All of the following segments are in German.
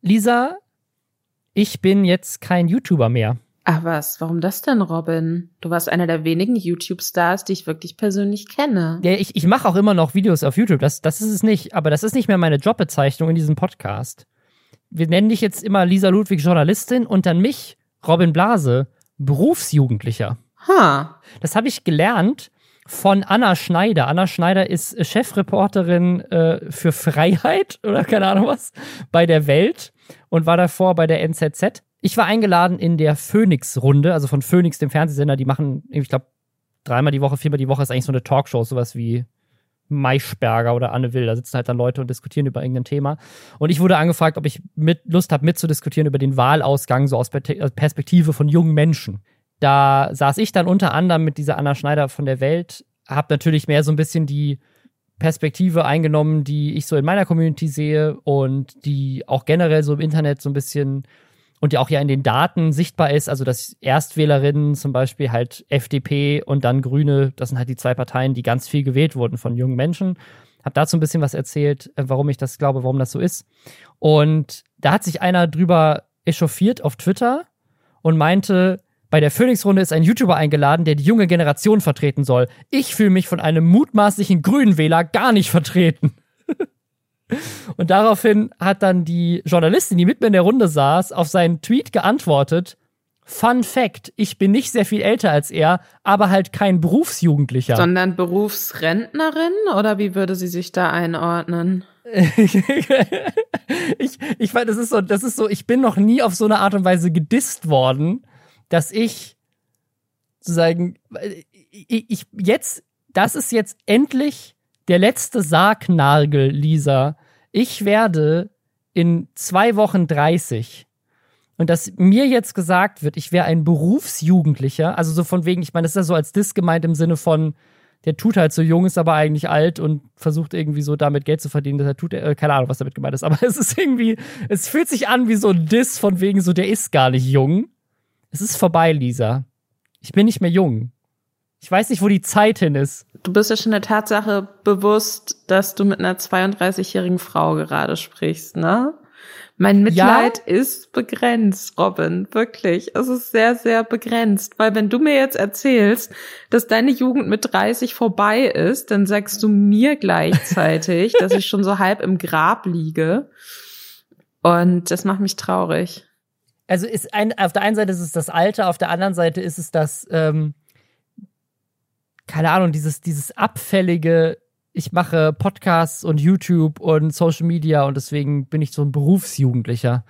Lisa, ich bin jetzt kein YouTuber mehr. Ach was, warum das denn, Robin? Du warst einer der wenigen YouTube-Stars, die ich wirklich persönlich kenne. Ja, ich, ich mache auch immer noch Videos auf YouTube, das, das ist es nicht, aber das ist nicht mehr meine Jobbezeichnung in diesem Podcast. Wir nennen dich jetzt immer Lisa Ludwig Journalistin und dann mich, Robin Blase, Berufsjugendlicher. Ha. Das habe ich gelernt von Anna Schneider. Anna Schneider ist Chefreporterin äh, für Freiheit oder keine Ahnung was bei der Welt und war davor bei der NZZ. Ich war eingeladen in der Phoenix-Runde, also von Phoenix, dem Fernsehsender. Die machen, ich glaube, dreimal die Woche, viermal die Woche ist eigentlich so eine Talkshow, sowas wie Maischberger oder Anne Will. Da sitzen halt dann Leute und diskutieren über irgendein Thema. Und ich wurde angefragt, ob ich mit Lust habe, mitzudiskutieren über den Wahlausgang, so aus Perspektive von jungen Menschen. Da saß ich dann unter anderem mit dieser Anna Schneider von der Welt, habe natürlich mehr so ein bisschen die Perspektive eingenommen, die ich so in meiner Community sehe und die auch generell so im Internet so ein bisschen und ja auch ja in den Daten sichtbar ist, also dass Erstwählerinnen zum Beispiel halt FDP und dann Grüne, das sind halt die zwei Parteien, die ganz viel gewählt wurden von jungen Menschen. Hab dazu ein bisschen was erzählt, äh, warum ich das glaube, warum das so ist. Und da hat sich einer drüber echauffiert auf Twitter und meinte, bei der Phoenix-Runde ist ein YouTuber eingeladen, der die junge Generation vertreten soll. Ich fühle mich von einem mutmaßlichen Grünenwähler gar nicht vertreten. Und daraufhin hat dann die Journalistin, die mit mir in der Runde saß, auf seinen Tweet geantwortet, Fun Fact, ich bin nicht sehr viel älter als er, aber halt kein Berufsjugendlicher. Sondern Berufsrentnerin oder wie würde sie sich da einordnen? ich, ich das ist so, das ist so, ich bin noch nie auf so eine Art und Weise gedisst worden, dass ich sozusagen, ich, ich jetzt, das ist jetzt endlich der letzte Sargnagel, Lisa. Ich werde in zwei Wochen 30. Und dass mir jetzt gesagt wird, ich wäre ein Berufsjugendlicher, also so von wegen, ich meine, das ist ja so als Diss gemeint im Sinne von, der tut halt so jung, ist aber eigentlich alt und versucht irgendwie so damit Geld zu verdienen, dass er tut, äh, keine Ahnung, was damit gemeint ist, aber es ist irgendwie, es fühlt sich an wie so ein Diss von wegen so, der ist gar nicht jung. Es ist vorbei, Lisa. Ich bin nicht mehr jung. Ich weiß nicht, wo die Zeit hin ist. Du bist ja schon der Tatsache bewusst, dass du mit einer 32-jährigen Frau gerade sprichst, ne? Mein Mitleid ja? ist begrenzt, Robin. Wirklich. Es ist sehr, sehr begrenzt. Weil wenn du mir jetzt erzählst, dass deine Jugend mit 30 vorbei ist, dann sagst du mir gleichzeitig, dass ich schon so halb im Grab liege. Und das macht mich traurig. Also ist ein, auf der einen Seite ist es das Alter, auf der anderen Seite ist es das, ähm, keine Ahnung, dieses, dieses abfällige, ich mache Podcasts und YouTube und Social Media und deswegen bin ich so ein Berufsjugendlicher.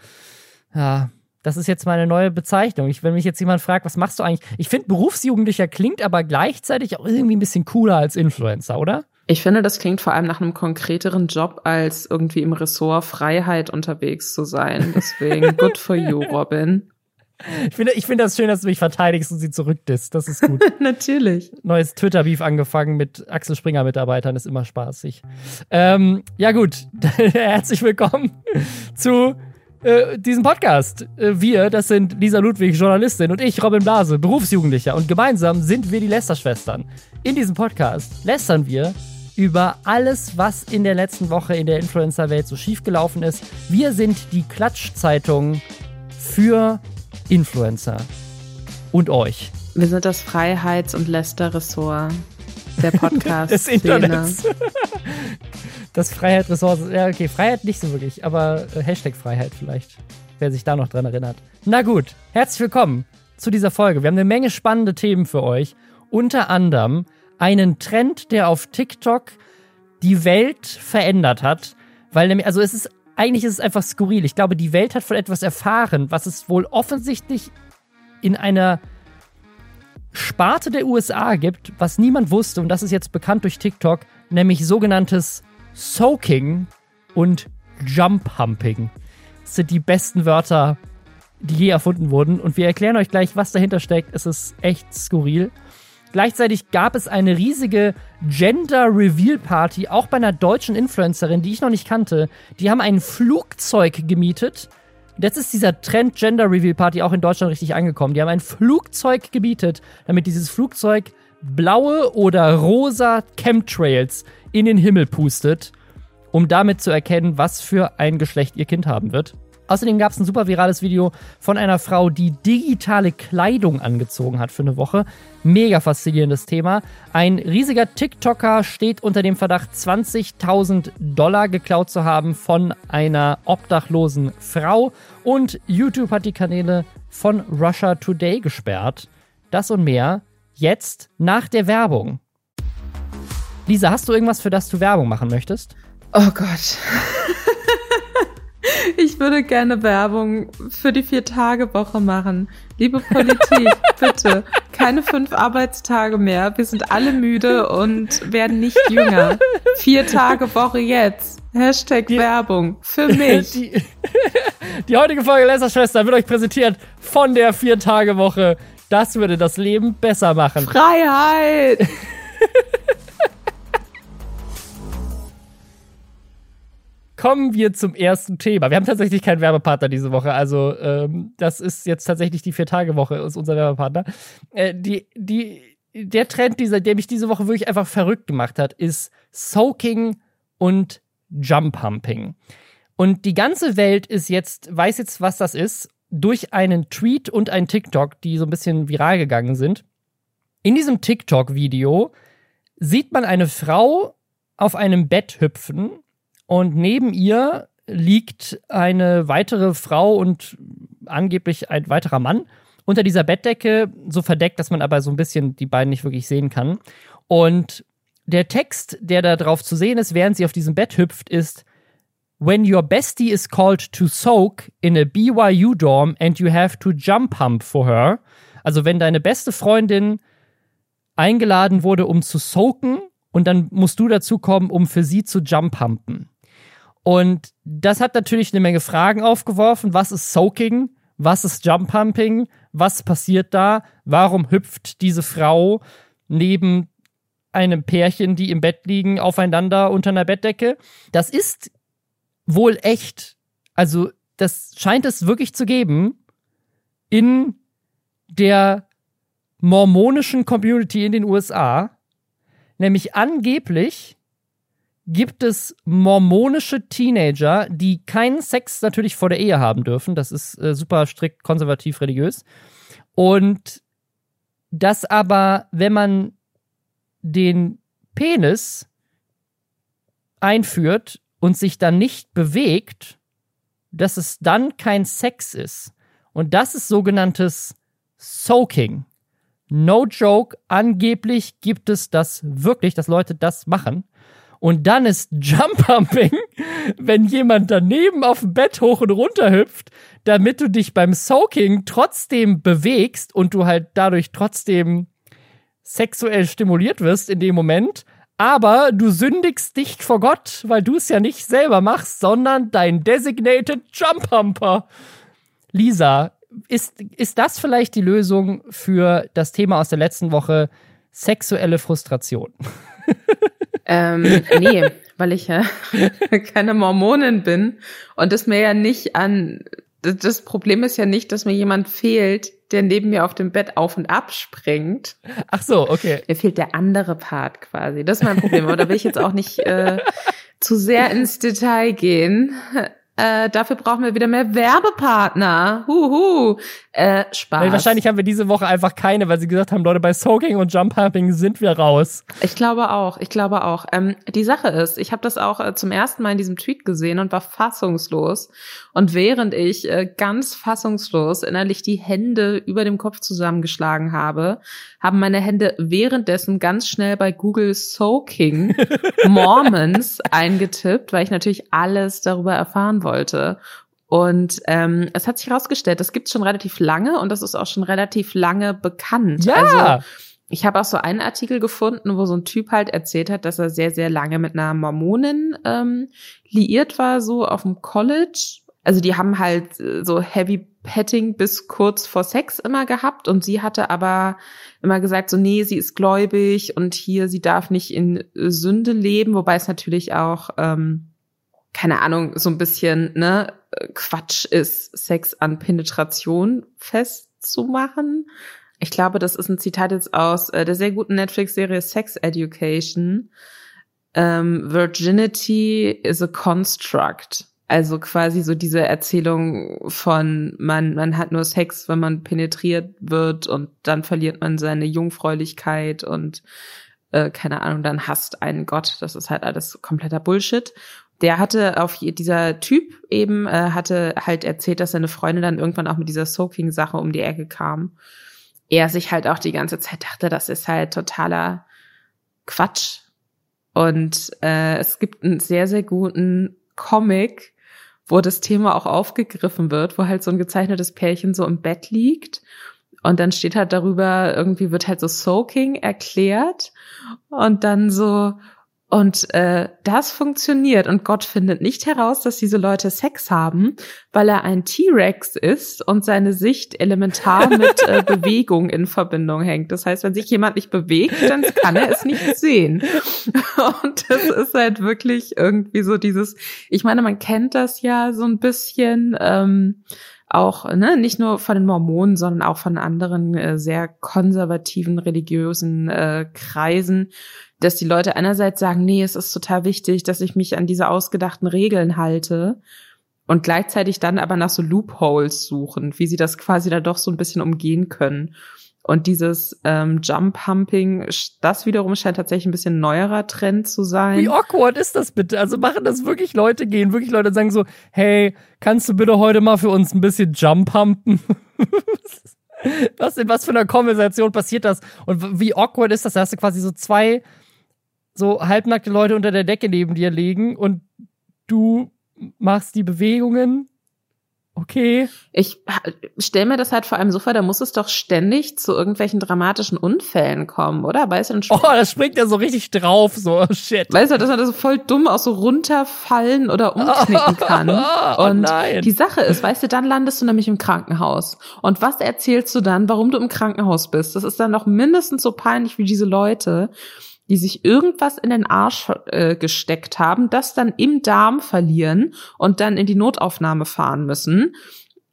Ja, das ist jetzt meine neue Bezeichnung. Ich, wenn mich jetzt jemand fragt, was machst du eigentlich? Ich finde, Berufsjugendlicher klingt aber gleichzeitig auch irgendwie ein bisschen cooler als Influencer, oder? Ich finde, das klingt vor allem nach einem konkreteren Job, als irgendwie im Ressort Freiheit unterwegs zu sein. Deswegen, good for you, Robin. Ich finde, ich finde das schön, dass du mich verteidigst und sie zurückdisst. Das ist gut. Natürlich. Neues Twitter-Beef angefangen mit Axel Springer-Mitarbeitern ist immer spaßig. Ähm, ja, gut. Herzlich willkommen zu äh, diesem Podcast. Äh, wir, das sind Lisa Ludwig, Journalistin, und ich, Robin Blase, Berufsjugendlicher. Und gemeinsam sind wir die Lester-Schwestern. In diesem Podcast lästern wir über alles, was in der letzten Woche in der Influencer-Welt so schiefgelaufen ist. Wir sind die Klatschzeitung für Influencer und euch. Wir sind das Freiheits- und Läster-Ressort der Podcast. des Internets. das Freiheit-Ressort. Ja, okay, Freiheit nicht so wirklich, aber äh, Hashtag Freiheit vielleicht. Wer sich da noch dran erinnert. Na gut, herzlich willkommen zu dieser Folge. Wir haben eine Menge spannende Themen für euch. Unter anderem einen Trend, der auf TikTok die Welt verändert hat. Weil nämlich, also es ist eigentlich ist es einfach skurril. Ich glaube, die Welt hat von etwas erfahren, was es wohl offensichtlich in einer Sparte der USA gibt, was niemand wusste, und das ist jetzt bekannt durch TikTok, nämlich sogenanntes Soaking und Jump Humping. Das sind die besten Wörter, die je erfunden wurden. Und wir erklären euch gleich, was dahinter steckt. Es ist echt skurril. Gleichzeitig gab es eine riesige Gender Reveal Party, auch bei einer deutschen Influencerin, die ich noch nicht kannte. Die haben ein Flugzeug gemietet. Jetzt ist dieser Trend Gender Reveal Party auch in Deutschland richtig angekommen. Die haben ein Flugzeug gemietet, damit dieses Flugzeug blaue oder rosa Chemtrails in den Himmel pustet, um damit zu erkennen, was für ein Geschlecht ihr Kind haben wird. Außerdem gab es ein super virales Video von einer Frau, die digitale Kleidung angezogen hat für eine Woche. Mega faszinierendes Thema. Ein riesiger TikToker steht unter dem Verdacht, 20.000 Dollar geklaut zu haben von einer obdachlosen Frau. Und YouTube hat die Kanäle von Russia Today gesperrt. Das und mehr jetzt nach der Werbung. Lisa, hast du irgendwas, für das du Werbung machen möchtest? Oh Gott. Ich würde gerne Werbung für die Vier-Tage-Woche machen. Liebe Politik, bitte, keine fünf Arbeitstage mehr. Wir sind alle müde und werden nicht jünger. Vier-Tage-Woche jetzt. Hashtag die, Werbung für mich. Die, die heutige Folge Lästerschwester wird euch präsentiert von der Vier-Tage-Woche. Das würde das Leben besser machen. Freiheit! Kommen wir zum ersten Thema. Wir haben tatsächlich keinen Werbepartner diese Woche. Also, ähm, das ist jetzt tatsächlich die Vier-Tage-Woche, ist unser Werbepartner. Äh, die, die, der Trend, dieser, der mich diese Woche wirklich einfach verrückt gemacht hat, ist Soaking und Jump Pumping. Und die ganze Welt ist jetzt, weiß jetzt, was das ist, durch einen Tweet und ein TikTok, die so ein bisschen viral gegangen sind. In diesem TikTok-Video sieht man eine Frau auf einem Bett hüpfen und neben ihr liegt eine weitere Frau und angeblich ein weiterer Mann unter dieser Bettdecke, so verdeckt, dass man aber so ein bisschen die beiden nicht wirklich sehen kann. Und der Text, der da drauf zu sehen ist, während sie auf diesem Bett hüpft, ist When your bestie is called to soak in a BYU dorm and you have to jump pump for her. Also wenn deine beste Freundin eingeladen wurde, um zu soaken und dann musst du dazu kommen, um für sie zu jump pumpen. Und das hat natürlich eine Menge Fragen aufgeworfen. Was ist Soaking? Was ist Jump Pumping? Was passiert da? Warum hüpft diese Frau neben einem Pärchen, die im Bett liegen, aufeinander unter einer Bettdecke? Das ist wohl echt. Also, das scheint es wirklich zu geben in der mormonischen Community in den USA. Nämlich angeblich gibt es mormonische Teenager, die keinen Sex natürlich vor der Ehe haben dürfen. Das ist äh, super strikt konservativ religiös. Und das aber, wenn man den Penis einführt und sich dann nicht bewegt, dass es dann kein Sex ist. Und das ist sogenanntes Soaking. No joke, angeblich gibt es das wirklich, dass Leute das machen. Und dann ist Jump-Pumping, wenn jemand daneben auf dem Bett hoch und runter hüpft, damit du dich beim Soaking trotzdem bewegst und du halt dadurch trotzdem sexuell stimuliert wirst in dem Moment. Aber du sündigst nicht vor Gott, weil du es ja nicht selber machst, sondern dein designated Jump Pumper. Lisa, ist, ist das vielleicht die Lösung für das Thema aus der letzten Woche? Sexuelle Frustration. Ähm, nee, weil ich ja keine Mormonin bin und es mir ja nicht an. Das Problem ist ja nicht, dass mir jemand fehlt, der neben mir auf dem Bett auf und ab springt. Ach so, okay. Mir fehlt der andere Part quasi. Das ist mein Problem. Aber da will ich jetzt auch nicht äh, zu sehr ins Detail gehen. Äh, dafür brauchen wir wieder mehr Werbepartner. Huhu. Äh, Spaß. Weil wahrscheinlich haben wir diese Woche einfach keine, weil sie gesagt haben, Leute, bei Soaking und Jump Pumping sind wir raus. Ich glaube auch. Ich glaube auch. Ähm, die Sache ist, ich habe das auch äh, zum ersten Mal in diesem Tweet gesehen und war fassungslos. Und während ich äh, ganz fassungslos innerlich die Hände über dem Kopf zusammengeschlagen habe, haben meine Hände währenddessen ganz schnell bei Google Soaking Mormons eingetippt, weil ich natürlich alles darüber erfahren wollte. Und ähm, es hat sich herausgestellt, das gibt's schon relativ lange und das ist auch schon relativ lange bekannt. Ja. Also ich habe auch so einen Artikel gefunden, wo so ein Typ halt erzählt hat, dass er sehr, sehr lange mit einer Mormonin ähm, liiert war, so auf dem College. Also die haben halt äh, so Heavy Petting bis kurz vor Sex immer gehabt und sie hatte aber immer gesagt, so nee, sie ist gläubig und hier, sie darf nicht in Sünde leben, wobei es natürlich auch, ähm, keine Ahnung, so ein bisschen, ne, Quatsch ist, Sex an Penetration festzumachen. Ich glaube, das ist ein Zitat jetzt aus äh, der sehr guten Netflix-Serie Sex Education. Ähm, Virginity is a construct. Also quasi so diese Erzählung von man man hat nur Sex, wenn man penetriert wird und dann verliert man seine Jungfräulichkeit und äh, keine Ahnung, dann hasst einen Gott. Das ist halt alles kompletter Bullshit. Der hatte auf dieser Typ eben äh, hatte halt erzählt, dass seine Freundin dann irgendwann auch mit dieser Soaking-Sache um die Ecke kam. Er sich halt auch die ganze Zeit dachte, das ist halt totaler Quatsch. Und äh, es gibt einen sehr, sehr guten Comic, wo das Thema auch aufgegriffen wird, wo halt so ein gezeichnetes Pärchen so im Bett liegt und dann steht halt darüber, irgendwie wird halt so Soaking erklärt und dann so, und äh, das funktioniert und Gott findet nicht heraus, dass diese Leute Sex haben, weil er ein T-Rex ist und seine Sicht elementar mit äh, Bewegung in Verbindung hängt. Das heißt, wenn sich jemand nicht bewegt, dann kann er es nicht sehen. Und das ist halt wirklich irgendwie so dieses, ich meine, man kennt das ja so ein bisschen. Ähm, auch ne, nicht nur von den Mormonen, sondern auch von anderen äh, sehr konservativen religiösen äh, Kreisen, dass die Leute einerseits sagen, nee, es ist total wichtig, dass ich mich an diese ausgedachten Regeln halte und gleichzeitig dann aber nach so Loopholes suchen, wie sie das quasi da doch so ein bisschen umgehen können. Und dieses ähm, Jump-Humping, das wiederum scheint tatsächlich ein bisschen neuerer Trend zu sein. Wie awkward ist das bitte? Also machen das wirklich Leute, gehen wirklich Leute sagen so, hey, kannst du bitte heute mal für uns ein bisschen Jump-Humpen? was in was für einer Konversation passiert das? Und wie awkward ist das? Da hast du quasi so zwei so halbnackte Leute unter der Decke neben dir liegen und du machst die Bewegungen okay. Ich stelle mir das halt vor allem so vor, da muss es doch ständig zu irgendwelchen dramatischen Unfällen kommen, oder? Weißt du, oh, das springt ja so richtig drauf, so shit. Weißt du, dass man das so voll dumm auch so runterfallen oder umknicken kann. Oh, und nein. die Sache ist, weißt du, dann landest du nämlich im Krankenhaus. Und was erzählst du dann, warum du im Krankenhaus bist? Das ist dann noch mindestens so peinlich wie diese Leute die sich irgendwas in den Arsch äh, gesteckt haben, das dann im Darm verlieren und dann in die Notaufnahme fahren müssen,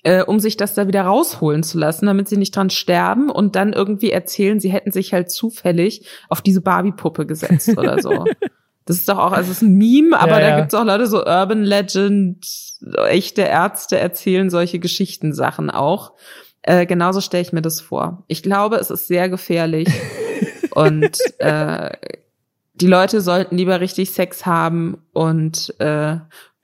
äh, um sich das da wieder rausholen zu lassen, damit sie nicht dran sterben und dann irgendwie erzählen, sie hätten sich halt zufällig auf diese Barbie-Puppe gesetzt oder so. Das ist doch auch, also es ist ein Meme, aber ja, da gibt's auch Leute so Urban Legend, echte Ärzte erzählen solche Geschichtensachen auch. Äh, genauso stelle ich mir das vor. Ich glaube, es ist sehr gefährlich. Und äh, die Leute sollten lieber richtig Sex haben und äh,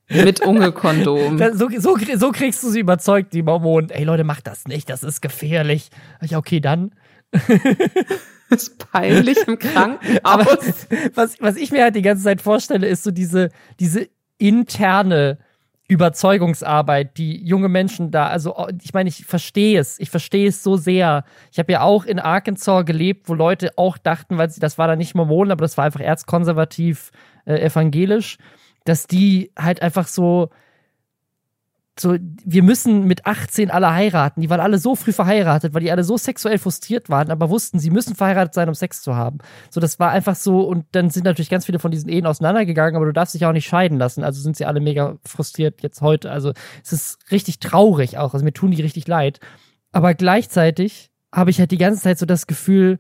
mit Ungekondom. so, so, so kriegst du sie überzeugt, die Mormonen. Ey Leute, macht das nicht, das ist gefährlich. Ja, okay, dann. das ist peinlich im Krankenhaus. Aber was, was ich mir halt die ganze Zeit vorstelle, ist so diese, diese interne Überzeugungsarbeit, die junge Menschen da, also oh, ich meine, ich verstehe es, ich verstehe es so sehr. Ich habe ja auch in Arkansas gelebt, wo Leute auch dachten, weil sie, das war da nicht Mormonen, aber das war einfach erzkonservativ äh, evangelisch, dass die halt einfach so so, wir müssen mit 18 alle heiraten. Die waren alle so früh verheiratet, weil die alle so sexuell frustriert waren, aber wussten, sie müssen verheiratet sein, um Sex zu haben. So, das war einfach so, und dann sind natürlich ganz viele von diesen Ehen auseinandergegangen, aber du darfst dich auch nicht scheiden lassen. Also sind sie alle mega frustriert jetzt heute. Also es ist richtig traurig auch. Also mir tun die richtig leid. Aber gleichzeitig habe ich halt die ganze Zeit so das Gefühl,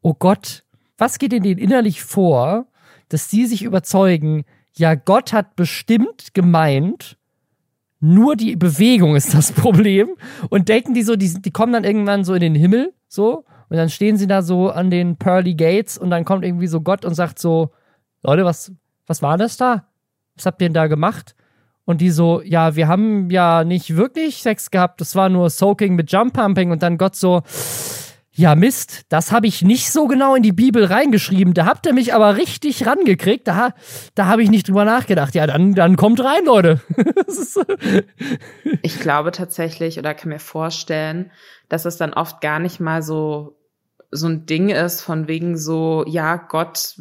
oh Gott, was geht in denen innerlich vor, dass die sich überzeugen, ja, Gott hat bestimmt gemeint, nur die Bewegung ist das Problem. Und denken die so, die, die kommen dann irgendwann so in den Himmel, so. Und dann stehen sie da so an den Pearly Gates und dann kommt irgendwie so Gott und sagt so, Leute, was, was war das da? Was habt ihr denn da gemacht? Und die so, ja, wir haben ja nicht wirklich Sex gehabt, das war nur Soaking mit Jump Pumping und dann Gott so, ja, Mist, das habe ich nicht so genau in die Bibel reingeschrieben. Da habt ihr mich aber richtig rangekriegt. Da, da habe ich nicht drüber nachgedacht. Ja, dann, dann kommt rein, Leute. ich glaube tatsächlich oder kann mir vorstellen, dass es dann oft gar nicht mal so so ein Ding ist von wegen so, ja, Gott,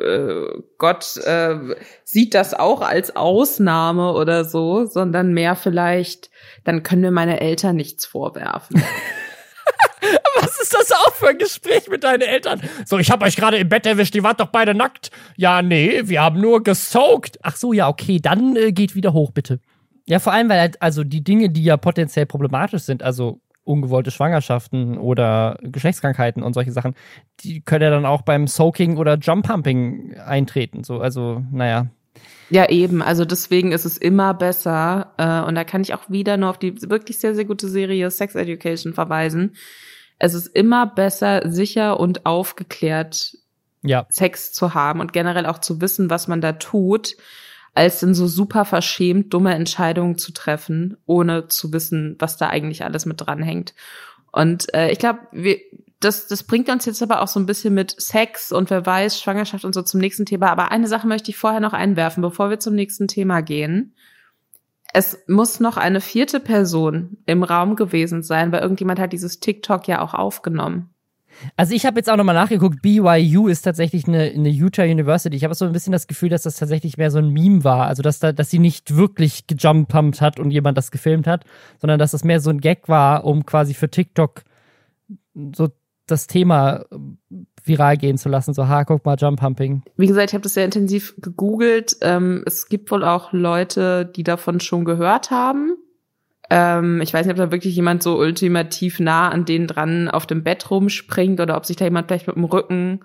äh, Gott äh, sieht das auch als Ausnahme oder so, sondern mehr vielleicht, dann können wir meine Eltern nichts vorwerfen. Was ist das auch für ein Gespräch mit deinen Eltern? So, ich habe euch gerade im Bett erwischt, die wart doch beide nackt. Ja, nee, wir haben nur gesoakt. Ach so, ja, okay, dann äh, geht wieder hoch, bitte. Ja, vor allem, weil halt, also die Dinge, die ja potenziell problematisch sind, also ungewollte Schwangerschaften oder Geschlechtskrankheiten und solche Sachen, die können ja dann auch beim Soaking oder Jump Pumping eintreten. So, also, naja. Ja, eben. Also deswegen ist es immer besser. Äh, und da kann ich auch wieder nur auf die wirklich sehr, sehr gute Serie Sex Education verweisen. Es ist immer besser, sicher und aufgeklärt ja. Sex zu haben und generell auch zu wissen, was man da tut, als in so super verschämt dumme Entscheidungen zu treffen, ohne zu wissen, was da eigentlich alles mit dranhängt. Und äh, ich glaube, wir, das, das bringt uns jetzt aber auch so ein bisschen mit Sex und wer weiß, Schwangerschaft und so zum nächsten Thema. Aber eine Sache möchte ich vorher noch einwerfen, bevor wir zum nächsten Thema gehen. Es muss noch eine vierte Person im Raum gewesen sein, weil irgendjemand hat dieses TikTok ja auch aufgenommen. Also ich habe jetzt auch nochmal nachgeguckt, BYU ist tatsächlich eine, eine Utah University. Ich habe so ein bisschen das Gefühl, dass das tatsächlich mehr so ein Meme war. Also dass da, dass sie nicht wirklich gejumppumpt hat und jemand das gefilmt hat, sondern dass das mehr so ein Gag war, um quasi für TikTok so das Thema viral gehen zu lassen. So, ha, guck mal, Jump-Pumping. Wie gesagt, ich habe das sehr intensiv gegoogelt. Ähm, es gibt wohl auch Leute, die davon schon gehört haben. Ähm, ich weiß nicht, ob da wirklich jemand so ultimativ nah an denen dran auf dem Bett rumspringt oder ob sich da jemand vielleicht mit dem Rücken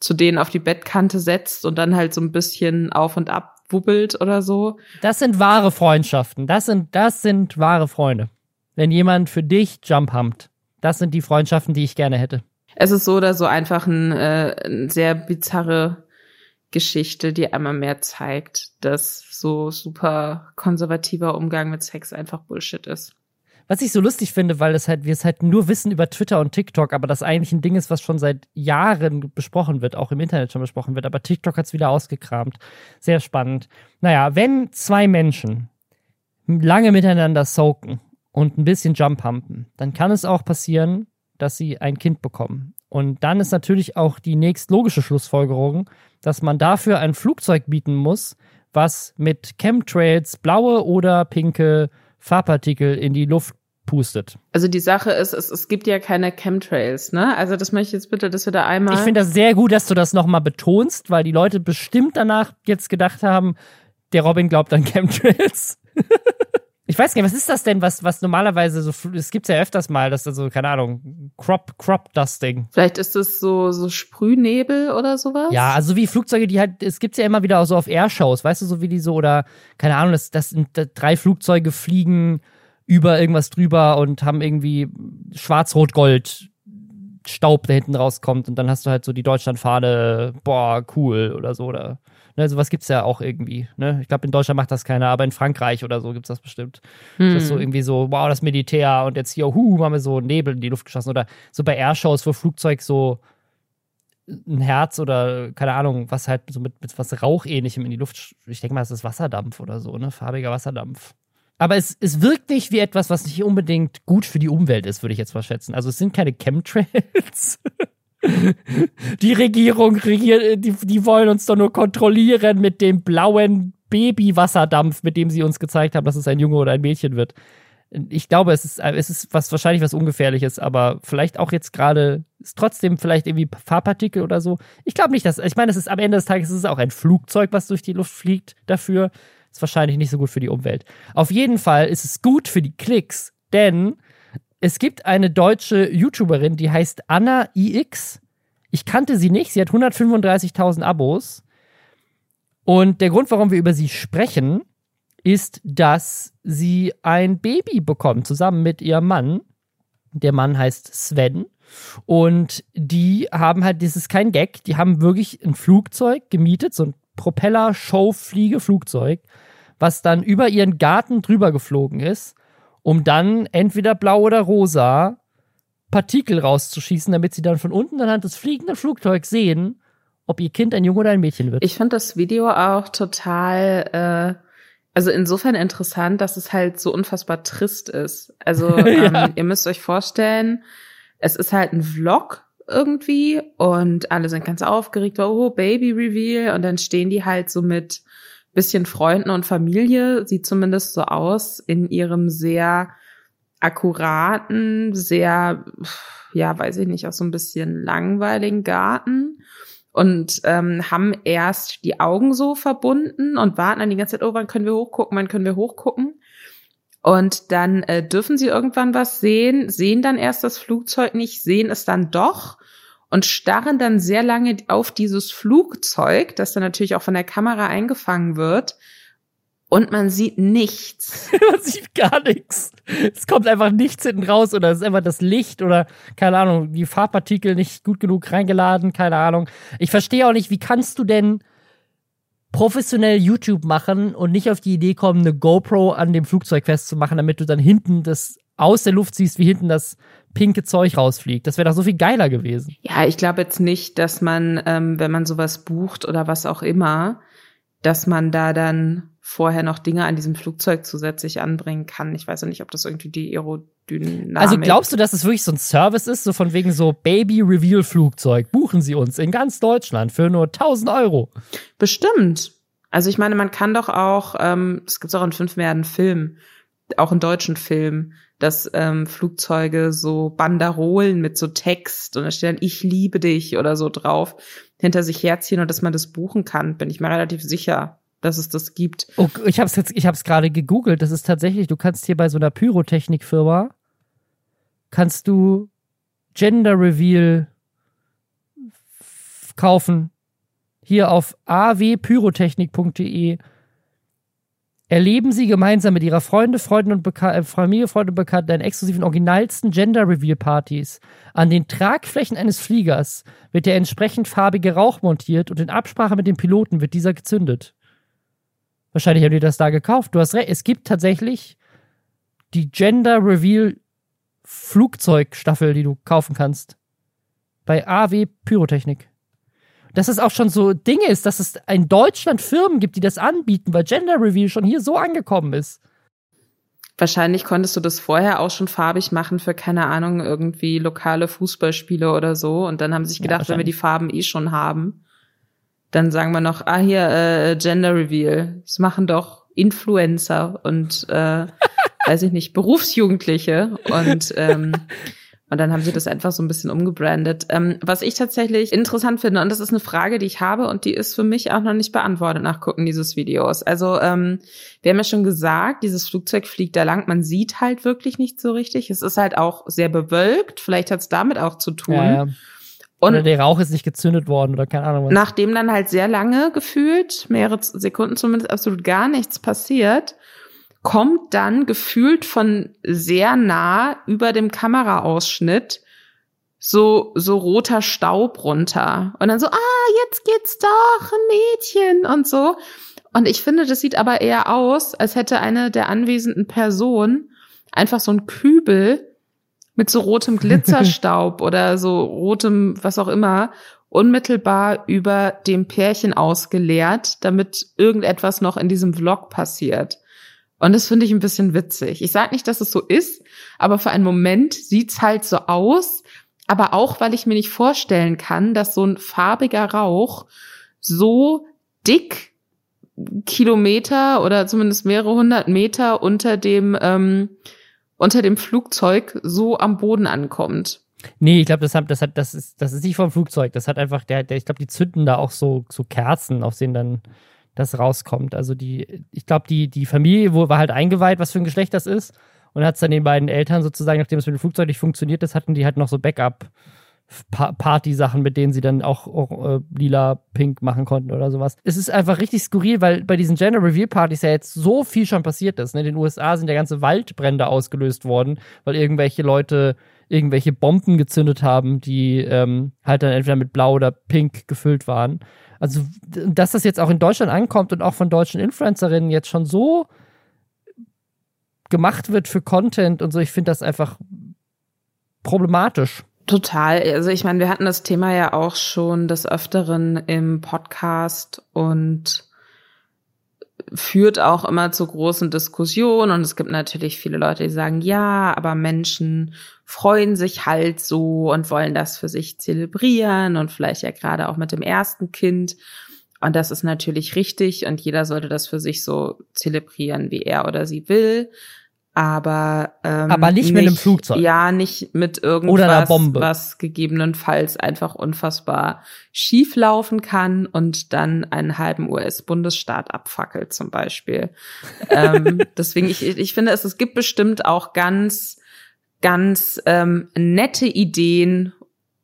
zu denen auf die Bettkante setzt und dann halt so ein bisschen auf und ab wubbelt oder so. Das sind wahre Freundschaften. Das sind, das sind wahre Freunde. Wenn jemand für dich Jump humpt. Das sind die Freundschaften, die ich gerne hätte. Es ist so oder so einfach ein, äh, ein sehr bizarre Geschichte, die einmal mehr zeigt, dass so super konservativer Umgang mit Sex einfach Bullshit ist. Was ich so lustig finde, weil es halt, wir es halt nur wissen über Twitter und TikTok, aber das eigentlich ein Ding ist, was schon seit Jahren besprochen wird, auch im Internet schon besprochen wird, aber TikTok hat es wieder ausgekramt. Sehr spannend. Naja, wenn zwei Menschen lange miteinander soaken und ein bisschen Jump humpen, dann kann es auch passieren, dass sie ein Kind bekommen. Und dann ist natürlich auch die nächstlogische Schlussfolgerung, dass man dafür ein Flugzeug bieten muss, was mit Chemtrails blaue oder pinke Farbpartikel in die Luft pustet. Also die Sache ist, es, es gibt ja keine Chemtrails, ne? Also das möchte ich jetzt bitte, dass wir da einmal. Ich finde das sehr gut, dass du das nochmal betonst, weil die Leute bestimmt danach jetzt gedacht haben, der Robin glaubt an Chemtrails. Ich weiß gar nicht, was ist das denn, was, was normalerweise so, es gibt ja öfters mal, dass da so, keine Ahnung, Crop, Crop Dusting. Vielleicht ist es so, so Sprühnebel oder sowas? Ja, also wie Flugzeuge, die halt, es gibt's ja immer wieder auch so auf Airshows, weißt du, so wie die so, oder, keine Ahnung, das, das sind drei Flugzeuge fliegen über irgendwas drüber und haben irgendwie schwarz-rot-gold Staub da hinten rauskommt und dann hast du halt so die Deutschlandfahne, boah, cool oder so, oder Ne, sowas gibt es ja auch irgendwie. Ne? Ich glaube, in Deutschland macht das keiner, aber in Frankreich oder so gibt es das bestimmt. Hm. Das ist so irgendwie so, wow, das Militär und jetzt hier, hu, haben wir so Nebel in die Luft geschossen. Oder so bei Airshows, wo Flugzeug so ein Herz oder keine Ahnung, was halt so mit, mit was Rauchähnlichem in die Luft. Ich denke mal, es ist Wasserdampf oder so, ne? Farbiger Wasserdampf. Aber es, es wirkt nicht wie etwas, was nicht unbedingt gut für die Umwelt ist, würde ich jetzt mal schätzen. Also es sind keine Chemtrails. die Regierung regiert, die, die wollen uns doch nur kontrollieren mit dem blauen Babywasserdampf, mit dem sie uns gezeigt haben, dass es ein Junge oder ein Mädchen wird. Ich glaube, es ist, es ist was, wahrscheinlich was Ungefährliches, aber vielleicht auch jetzt gerade, ist trotzdem vielleicht irgendwie Farbpartikel oder so. Ich glaube nicht, dass, ich meine, es ist am Ende des Tages, es ist auch ein Flugzeug, was durch die Luft fliegt dafür. Ist wahrscheinlich nicht so gut für die Umwelt. Auf jeden Fall ist es gut für die Klicks, denn es gibt eine deutsche YouTuberin, die heißt Anna IX. Ich kannte sie nicht. Sie hat 135.000 Abos. Und der Grund, warum wir über sie sprechen, ist, dass sie ein Baby bekommt, zusammen mit ihrem Mann. Der Mann heißt Sven. Und die haben halt, das ist kein Gag, die haben wirklich ein Flugzeug gemietet, so ein Propeller-Show-Fliege-Flugzeug, was dann über ihren Garten drüber geflogen ist um dann entweder blau oder rosa Partikel rauszuschießen, damit sie dann von unten anhand des fliegenden Flugzeugs sehen, ob ihr Kind ein Junge oder ein Mädchen wird. Ich fand das Video auch total, äh, also insofern interessant, dass es halt so unfassbar trist ist. Also ja. ähm, ihr müsst euch vorstellen, es ist halt ein Vlog irgendwie und alle sind ganz aufgeregt, oh, Baby Reveal und dann stehen die halt so mit bisschen Freunden und Familie, sieht zumindest so aus, in ihrem sehr akkuraten, sehr, ja, weiß ich nicht, auch so ein bisschen langweiligen Garten und ähm, haben erst die Augen so verbunden und warten dann die ganze Zeit, oh, wann können wir hochgucken, wann können wir hochgucken. Und dann äh, dürfen sie irgendwann was sehen, sehen dann erst das Flugzeug nicht, sehen es dann doch und starren dann sehr lange auf dieses Flugzeug, das dann natürlich auch von der Kamera eingefangen wird. Und man sieht nichts. man sieht gar nichts. Es kommt einfach nichts hinten raus oder es ist einfach das Licht oder keine Ahnung, die Farbpartikel nicht gut genug reingeladen, keine Ahnung. Ich verstehe auch nicht, wie kannst du denn professionell YouTube machen und nicht auf die Idee kommen, eine GoPro an dem Flugzeug festzumachen, damit du dann hinten das aus der Luft siehst, wie hinten das pinke Zeug rausfliegt. Das wäre doch so viel geiler gewesen. Ja, ich glaube jetzt nicht, dass man, ähm, wenn man sowas bucht oder was auch immer, dass man da dann vorher noch Dinge an diesem Flugzeug zusätzlich anbringen kann. Ich weiß ja nicht, ob das irgendwie die Aerodynamik. Also glaubst du, dass es wirklich so ein Service ist, so von wegen so Baby Reveal Flugzeug? Buchen Sie uns in ganz Deutschland für nur 1000 Euro. Bestimmt. Also ich meine, man kann doch auch, ähm, es gibt auch in fünf Milliarden Filmen, auch in deutschen Filmen, dass ähm, Flugzeuge so Banderolen mit so Text und da steht dann Ich liebe dich oder so drauf hinter sich herziehen und dass man das buchen kann, bin ich mir relativ sicher, dass es das gibt. Oh, ich habe es jetzt, ich habe es gerade gegoogelt. Das ist tatsächlich, du kannst hier bei so einer Pyrotechnikfirma kannst du Gender Reveal kaufen. Hier auf awpyrotechnik.de erleben Sie gemeinsam mit Ihrer Freunde, Freunden und Beka äh, Familie, Freunde und Bekannten einen exklusiven originalsten Gender Reveal Partys. An den Tragflächen eines Fliegers wird der entsprechend farbige Rauch montiert und in Absprache mit dem Piloten wird dieser gezündet. Wahrscheinlich haben die das da gekauft. Du hast recht, es gibt tatsächlich die Gender Reveal Flugzeugstaffel, die du kaufen kannst. Bei AW Pyrotechnik dass es auch schon so Dinge ist, dass es in Deutschland Firmen gibt, die das anbieten, weil Gender Reveal schon hier so angekommen ist. Wahrscheinlich konntest du das vorher auch schon farbig machen für, keine Ahnung, irgendwie lokale Fußballspiele oder so. Und dann haben sie sich gedacht, ja, wenn wir die Farben eh schon haben, dann sagen wir noch, ah, hier, äh, Gender Reveal. Das machen doch Influencer und, äh, weiß ich nicht, Berufsjugendliche. Und ähm, und dann haben sie das einfach so ein bisschen umgebrandet. Ähm, was ich tatsächlich interessant finde, und das ist eine Frage, die ich habe und die ist für mich auch noch nicht beantwortet nach Gucken dieses Videos. Also ähm, wir haben ja schon gesagt, dieses Flugzeug fliegt da lang. Man sieht halt wirklich nicht so richtig. Es ist halt auch sehr bewölkt. Vielleicht hat es damit auch zu tun. Ja, ja. Und oder der Rauch ist nicht gezündet worden oder keine Ahnung was. Nachdem dann halt sehr lange gefühlt, mehrere Sekunden zumindest, absolut gar nichts passiert, kommt dann gefühlt von sehr nah über dem Kameraausschnitt so, so roter Staub runter. Und dann so, ah, jetzt geht's doch, ein Mädchen und so. Und ich finde, das sieht aber eher aus, als hätte eine der anwesenden Personen einfach so ein Kübel mit so rotem Glitzerstaub oder so rotem, was auch immer, unmittelbar über dem Pärchen ausgeleert, damit irgendetwas noch in diesem Vlog passiert. Und das finde ich ein bisschen witzig. Ich sage nicht, dass es so ist, aber für einen Moment sieht's halt so aus. Aber auch, weil ich mir nicht vorstellen kann, dass so ein farbiger Rauch so dick Kilometer oder zumindest mehrere hundert Meter unter dem ähm, unter dem Flugzeug so am Boden ankommt. Nee, ich glaube, das hat, das hat, das ist, das ist nicht vom Flugzeug. Das hat einfach, der, der ich glaube, die zünden da auch so, so Kerzen, auf denen dann das rauskommt. Also die, ich glaube, die, die Familie war halt eingeweiht, was für ein Geschlecht das ist. Und hat es dann den beiden Eltern sozusagen, nachdem es mit dem Flugzeug nicht funktioniert ist, hatten die halt noch so Backup. Party-Sachen, mit denen sie dann auch, auch äh, lila, pink machen konnten oder sowas. Es ist einfach richtig skurril, weil bei diesen Gender Reveal Partys ja jetzt so viel schon passiert ist. Ne? In den USA sind ja ganze Waldbrände ausgelöst worden, weil irgendwelche Leute irgendwelche Bomben gezündet haben, die ähm, halt dann entweder mit blau oder pink gefüllt waren. Also, dass das jetzt auch in Deutschland ankommt und auch von deutschen Influencerinnen jetzt schon so gemacht wird für Content und so, ich finde das einfach problematisch. Total. Also ich meine, wir hatten das Thema ja auch schon des Öfteren im Podcast und führt auch immer zu großen Diskussionen und es gibt natürlich viele Leute, die sagen, ja, aber Menschen freuen sich halt so und wollen das für sich zelebrieren und vielleicht ja gerade auch mit dem ersten Kind. Und das ist natürlich richtig und jeder sollte das für sich so zelebrieren, wie er oder sie will aber ähm, aber nicht, nicht, mit einem Flugzeug. Ja, nicht mit irgendwas, was gegebenenfalls einfach unfassbar schief laufen kann und dann einen halben US-Bundesstaat abfackelt zum Beispiel. ähm, deswegen ich ich finde es es gibt bestimmt auch ganz ganz ähm, nette Ideen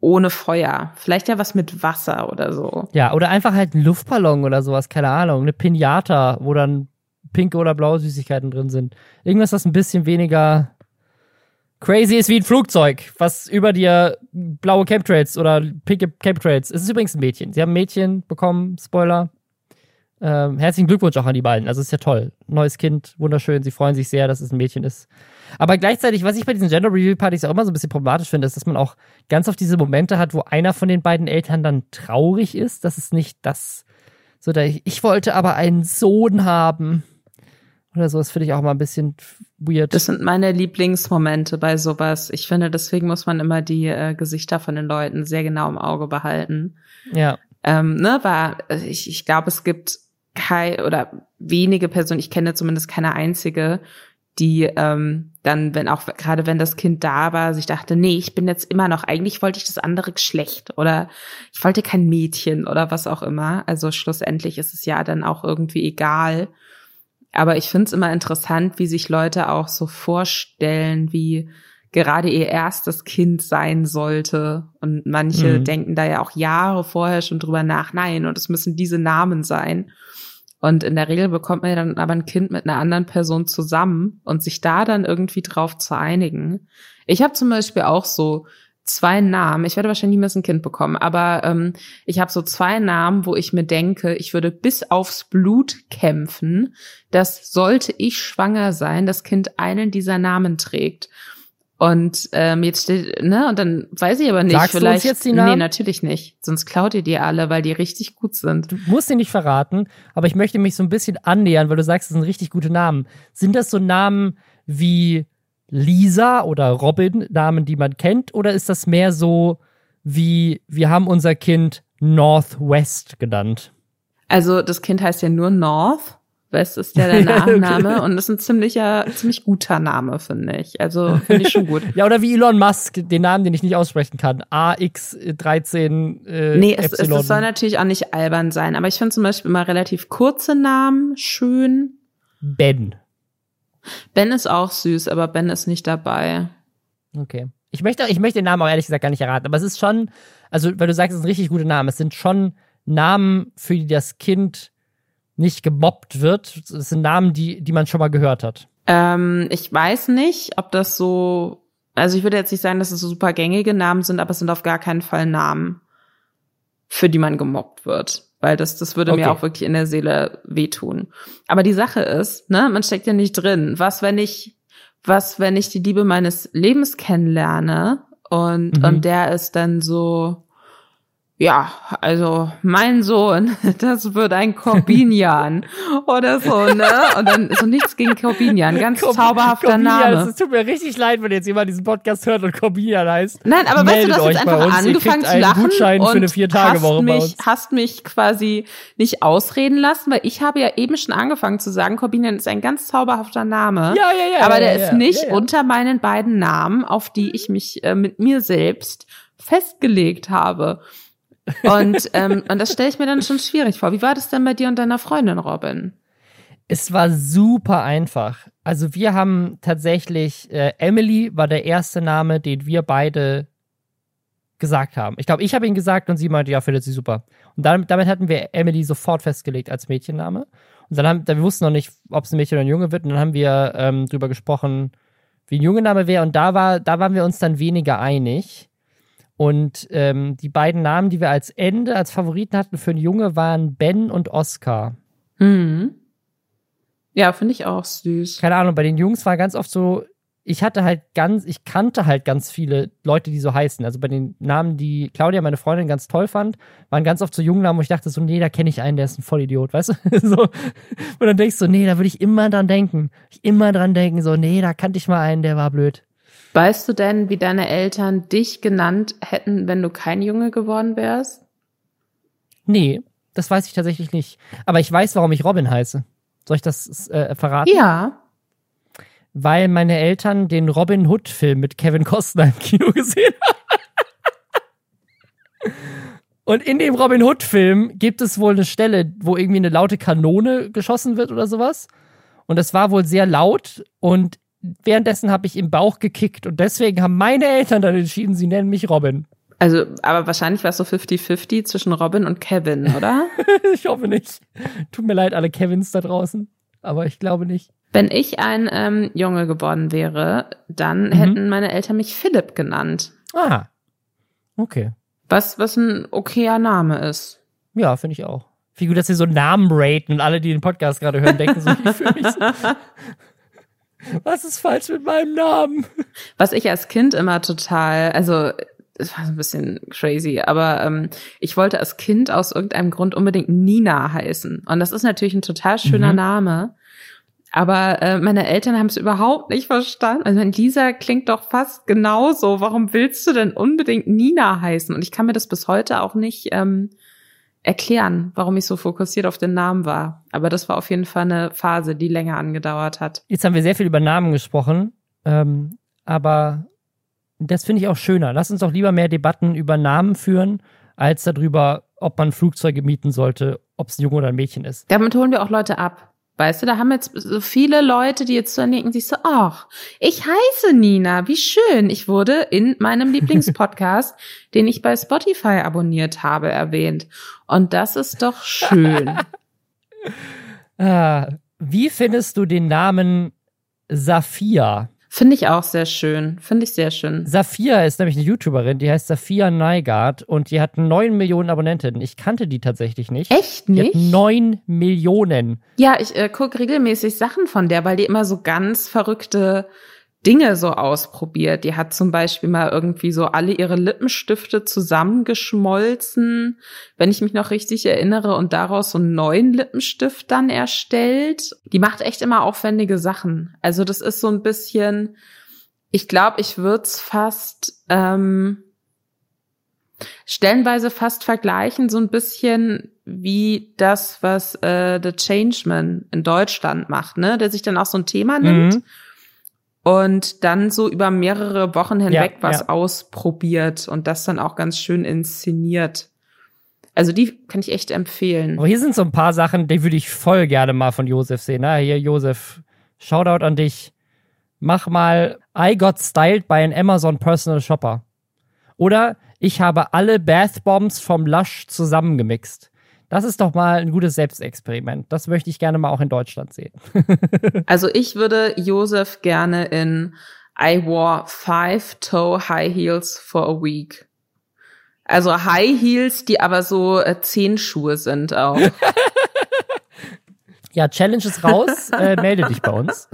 ohne Feuer. Vielleicht ja was mit Wasser oder so. Ja, oder einfach halt ein Luftballon oder sowas, keine Ahnung. Eine Pinata, wo dann pinke oder blaue Süßigkeiten drin sind. Irgendwas, was ein bisschen weniger crazy ist wie ein Flugzeug, was über dir blaue Chemtrails oder pinke Chemtrails. Es ist übrigens ein Mädchen. Sie haben ein Mädchen bekommen, Spoiler. Ähm, herzlichen Glückwunsch auch an die beiden. Also ist ja toll. Neues Kind, wunderschön. Sie freuen sich sehr, dass es ein Mädchen ist. Aber gleichzeitig, was ich bei diesen Gender Review Partys auch immer so ein bisschen problematisch finde, ist, dass man auch ganz oft diese Momente hat, wo einer von den beiden Eltern dann traurig ist. Das ist nicht das, so da ich, ich wollte aber einen Sohn haben. Oder so, das finde ich auch mal ein bisschen weird. Das sind meine Lieblingsmomente bei sowas. Ich finde, deswegen muss man immer die äh, Gesichter von den Leuten sehr genau im Auge behalten. Ja. Ähm, ne, war, ich, ich glaube, es gibt kein oder wenige Personen, ich kenne zumindest keine einzige, die ähm, dann, wenn auch gerade wenn das Kind da war, sich dachte, nee, ich bin jetzt immer noch, eigentlich wollte ich das andere Geschlecht oder ich wollte kein Mädchen oder was auch immer. Also schlussendlich ist es ja dann auch irgendwie egal. Aber ich finde es immer interessant, wie sich Leute auch so vorstellen, wie gerade ihr erstes Kind sein sollte. Und manche mhm. denken da ja auch Jahre vorher schon drüber nach, nein, und es müssen diese Namen sein. Und in der Regel bekommt man ja dann aber ein Kind mit einer anderen Person zusammen und sich da dann irgendwie drauf zu einigen. Ich habe zum Beispiel auch so zwei Namen. Ich werde wahrscheinlich niemals ein Kind bekommen, aber ähm, ich habe so zwei Namen, wo ich mir denke, ich würde bis aufs Blut kämpfen, dass sollte ich schwanger sein, das Kind einen dieser Namen trägt. Und ähm, jetzt steht, ne, und dann weiß ich aber nicht, Sagst vielleicht. Du uns jetzt die Namen? Nee, natürlich nicht. Sonst klaut ihr die alle, weil die richtig gut sind. Du musst die nicht verraten, aber ich möchte mich so ein bisschen annähern, weil du sagst, das sind richtig gute Namen. Sind das so Namen wie Lisa oder Robin, Namen, die man kennt, oder ist das mehr so wie wir haben unser Kind Northwest genannt? Also das Kind heißt ja nur North West ist ja der Nachname und das ist ein ziemlicher, ziemlich guter Name, finde ich. Also finde ich schon gut. ja, oder wie Elon Musk, den Namen, den ich nicht aussprechen kann. AX13 äh, Nee, es, es, es soll natürlich auch nicht albern sein, aber ich finde zum Beispiel immer relativ kurze Namen schön. Ben. Ben ist auch süß, aber Ben ist nicht dabei. Okay. Ich möchte, ich möchte den Namen auch ehrlich gesagt gar nicht erraten, aber es ist schon, also weil du sagst, es ist ein richtig guter Name. Es sind schon Namen, für die das Kind nicht gemobbt wird. Das sind Namen, die, die man schon mal gehört hat. Ähm, ich weiß nicht, ob das so, also ich würde jetzt nicht sagen, dass es so super gängige Namen sind, aber es sind auf gar keinen Fall Namen, für die man gemobbt wird. Weil das, das würde okay. mir auch wirklich in der Seele wehtun. Aber die Sache ist, ne, man steckt ja nicht drin. Was, wenn ich, was, wenn ich die Liebe meines Lebens kennenlerne und, mhm. und der ist dann so, ja, also mein Sohn, das wird ein Corbinian oder so, ne? Und dann so nichts gegen Corbinian, ganz Corb zauberhafter Corbinian, Name. Es tut mir richtig leid, wenn jetzt jemand diesen Podcast hört und Corbinian heißt. Nein, aber weißt du, du hast jetzt einfach angefangen zu lachen Gutschein und für eine vier -Tage -Woche hast mich, hast mich quasi nicht ausreden lassen, weil ich habe ja eben schon angefangen zu sagen, Corbinian ist ein ganz zauberhafter Name. Ja, ja, ja. Aber der ja, ist nicht ja, ja. unter meinen beiden Namen, auf die ich mich äh, mit mir selbst festgelegt habe. Und, ähm, und das stelle ich mir dann schon schwierig vor. Wie war das denn bei dir und deiner Freundin, Robin? Es war super einfach. Also wir haben tatsächlich, äh, Emily war der erste Name, den wir beide gesagt haben. Ich glaube, ich habe ihn gesagt und sie meinte, ja, findet sie super. Und damit, damit hatten wir Emily sofort festgelegt als Mädchenname. Und dann haben, dann, wir wussten noch nicht, ob es ein Mädchen oder ein Junge wird. Und dann haben wir ähm, drüber gesprochen, wie ein Junge Name wäre. Und da war, da waren wir uns dann weniger einig. Und ähm, die beiden Namen, die wir als Ende, als Favoriten hatten für einen Junge, waren Ben und Oscar. Mhm. Ja, finde ich auch süß. Keine Ahnung, bei den Jungs war ganz oft so, ich hatte halt ganz, ich kannte halt ganz viele Leute, die so heißen. Also bei den Namen, die Claudia, meine Freundin, ganz toll fand, waren ganz oft so Jungnamen, wo ich dachte so, nee, da kenne ich einen, der ist ein Vollidiot, weißt du? so. Und dann denkst du, nee, da würde ich immer dran denken. Ich immer dran denken, so, nee, da kannte ich mal einen, der war blöd. Weißt du denn, wie deine Eltern dich genannt hätten, wenn du kein Junge geworden wärst? Nee, das weiß ich tatsächlich nicht. Aber ich weiß, warum ich Robin heiße. Soll ich das äh, verraten? Ja. Weil meine Eltern den Robin Hood-Film mit Kevin Costner im Kino gesehen haben. Und in dem Robin Hood-Film gibt es wohl eine Stelle, wo irgendwie eine laute Kanone geschossen wird oder sowas. Und das war wohl sehr laut und währenddessen habe ich im Bauch gekickt und deswegen haben meine Eltern dann entschieden, sie nennen mich Robin. Also, aber wahrscheinlich war es so 50-50 zwischen Robin und Kevin, oder? ich hoffe nicht. Tut mir leid, alle Kevins da draußen. Aber ich glaube nicht. Wenn ich ein ähm, Junge geworden wäre, dann mhm. hätten meine Eltern mich Philipp genannt. Ah. Okay. Was, was ein okayer Name ist. Ja, finde ich auch. Wie gut, dass sie so Namen raten und alle, die den Podcast gerade hören, denken so, ich fühle mich so. Was ist falsch mit meinem Namen? Was ich als Kind immer total, also es war so ein bisschen crazy, aber ähm, ich wollte als Kind aus irgendeinem Grund unbedingt Nina heißen. Und das ist natürlich ein total schöner mhm. Name. Aber äh, meine Eltern haben es überhaupt nicht verstanden. Also Lisa klingt doch fast genauso. Warum willst du denn unbedingt Nina heißen? Und ich kann mir das bis heute auch nicht ähm, erklären, warum ich so fokussiert auf den Namen war. Aber das war auf jeden Fall eine Phase, die länger angedauert hat. Jetzt haben wir sehr viel über Namen gesprochen, ähm, aber das finde ich auch schöner. Lass uns doch lieber mehr Debatten über Namen führen, als darüber, ob man Flugzeuge mieten sollte, ob es ein Junge oder ein Mädchen ist. Damit holen wir auch Leute ab. Weißt du, da haben jetzt so viele Leute, die jetzt so denken, sich so, ach, ich heiße Nina, wie schön. Ich wurde in meinem Lieblingspodcast, den ich bei Spotify abonniert habe, erwähnt. Und das ist doch schön. ah, wie findest du den Namen Saphia? Finde ich auch sehr schön. Finde ich sehr schön. Safia ist nämlich eine YouTuberin, die heißt Safia Neigard und die hat neun Millionen Abonnentinnen. Ich kannte die tatsächlich nicht. Echt nicht? Neun Millionen. Ja, ich äh, gucke regelmäßig Sachen von der, weil die immer so ganz verrückte Dinge so ausprobiert. Die hat zum Beispiel mal irgendwie so alle ihre Lippenstifte zusammengeschmolzen, wenn ich mich noch richtig erinnere, und daraus so einen neuen Lippenstift dann erstellt. Die macht echt immer aufwendige Sachen. Also das ist so ein bisschen, ich glaube, ich würde es fast ähm, stellenweise fast vergleichen, so ein bisschen wie das, was äh, The Changeman in Deutschland macht, ne? Der sich dann auch so ein Thema nimmt. Mhm und dann so über mehrere Wochen hinweg ja, was ja. ausprobiert und das dann auch ganz schön inszeniert. Also die kann ich echt empfehlen. Aber hier sind so ein paar Sachen, die würde ich voll gerne mal von Josef sehen. Na, hier, Josef, Shoutout an dich. Mach mal I got styled by an Amazon Personal Shopper. Oder ich habe alle Bath Bombs vom Lush zusammengemixt. Das ist doch mal ein gutes Selbstexperiment. Das möchte ich gerne mal auch in Deutschland sehen. also ich würde Josef gerne in I wore five toe high heels for a week. Also High Heels, die aber so äh, Zehenschuhe sind auch. ja, Challenge ist raus. äh, melde dich bei uns.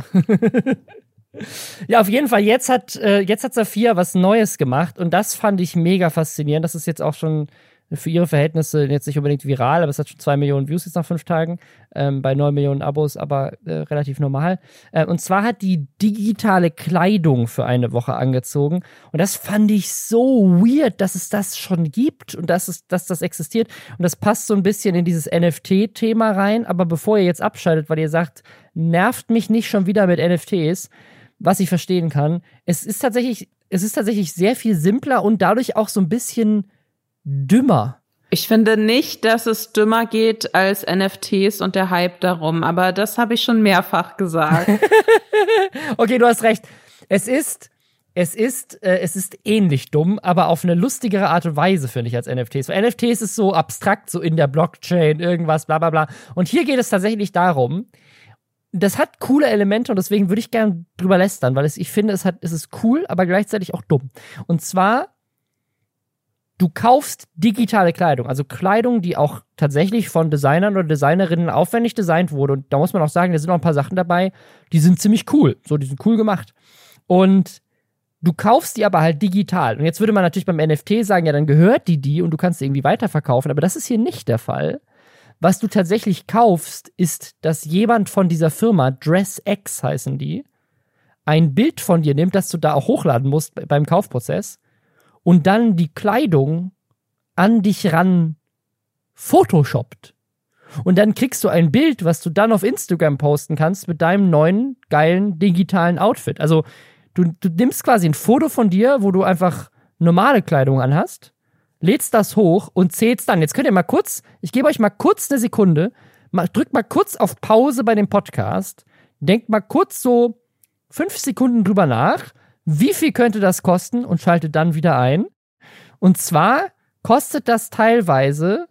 ja, auf jeden Fall. Jetzt hat, äh, jetzt hat Safia was Neues gemacht und das fand ich mega faszinierend. Das ist jetzt auch schon für ihre Verhältnisse jetzt nicht unbedingt viral, aber es hat schon zwei Millionen Views jetzt nach fünf Tagen, ähm, bei neun Millionen Abos, aber äh, relativ normal. Äh, und zwar hat die digitale Kleidung für eine Woche angezogen. Und das fand ich so weird, dass es das schon gibt und dass, es, dass das existiert. Und das passt so ein bisschen in dieses NFT-Thema rein. Aber bevor ihr jetzt abschaltet, weil ihr sagt, nervt mich nicht schon wieder mit NFTs, was ich verstehen kann, es ist tatsächlich, es ist tatsächlich sehr viel simpler und dadurch auch so ein bisschen dümmer. Ich finde nicht, dass es dümmer geht als NFTs und der Hype darum, aber das habe ich schon mehrfach gesagt. okay, du hast recht. Es ist es ist, äh, es ist ähnlich dumm, aber auf eine lustigere Art und Weise, finde ich, als NFTs. Weil NFTs ist so abstrakt, so in der Blockchain, irgendwas, bla bla bla. Und hier geht es tatsächlich darum, das hat coole Elemente und deswegen würde ich gerne drüber lästern, weil es, ich finde, es hat, es ist cool, aber gleichzeitig auch dumm. Und zwar du kaufst digitale Kleidung, also Kleidung, die auch tatsächlich von Designern oder Designerinnen aufwendig designt wurde. Und da muss man auch sagen, da sind noch ein paar Sachen dabei, die sind ziemlich cool. So, die sind cool gemacht. Und du kaufst die aber halt digital. Und jetzt würde man natürlich beim NFT sagen, ja, dann gehört die die und du kannst sie irgendwie weiterverkaufen. Aber das ist hier nicht der Fall. Was du tatsächlich kaufst, ist, dass jemand von dieser Firma, DressX heißen die, ein Bild von dir nimmt, das du da auch hochladen musst beim Kaufprozess und dann die Kleidung an dich ran photoshoppt. Und dann kriegst du ein Bild, was du dann auf Instagram posten kannst mit deinem neuen geilen digitalen Outfit. Also du, du nimmst quasi ein Foto von dir, wo du einfach normale Kleidung anhast, lädst das hoch und zählst dann. Jetzt könnt ihr mal kurz, ich gebe euch mal kurz eine Sekunde, mal, drückt mal kurz auf Pause bei dem Podcast, denkt mal kurz so fünf Sekunden drüber nach wie viel könnte das kosten und schalte dann wieder ein. Und zwar kostet das teilweise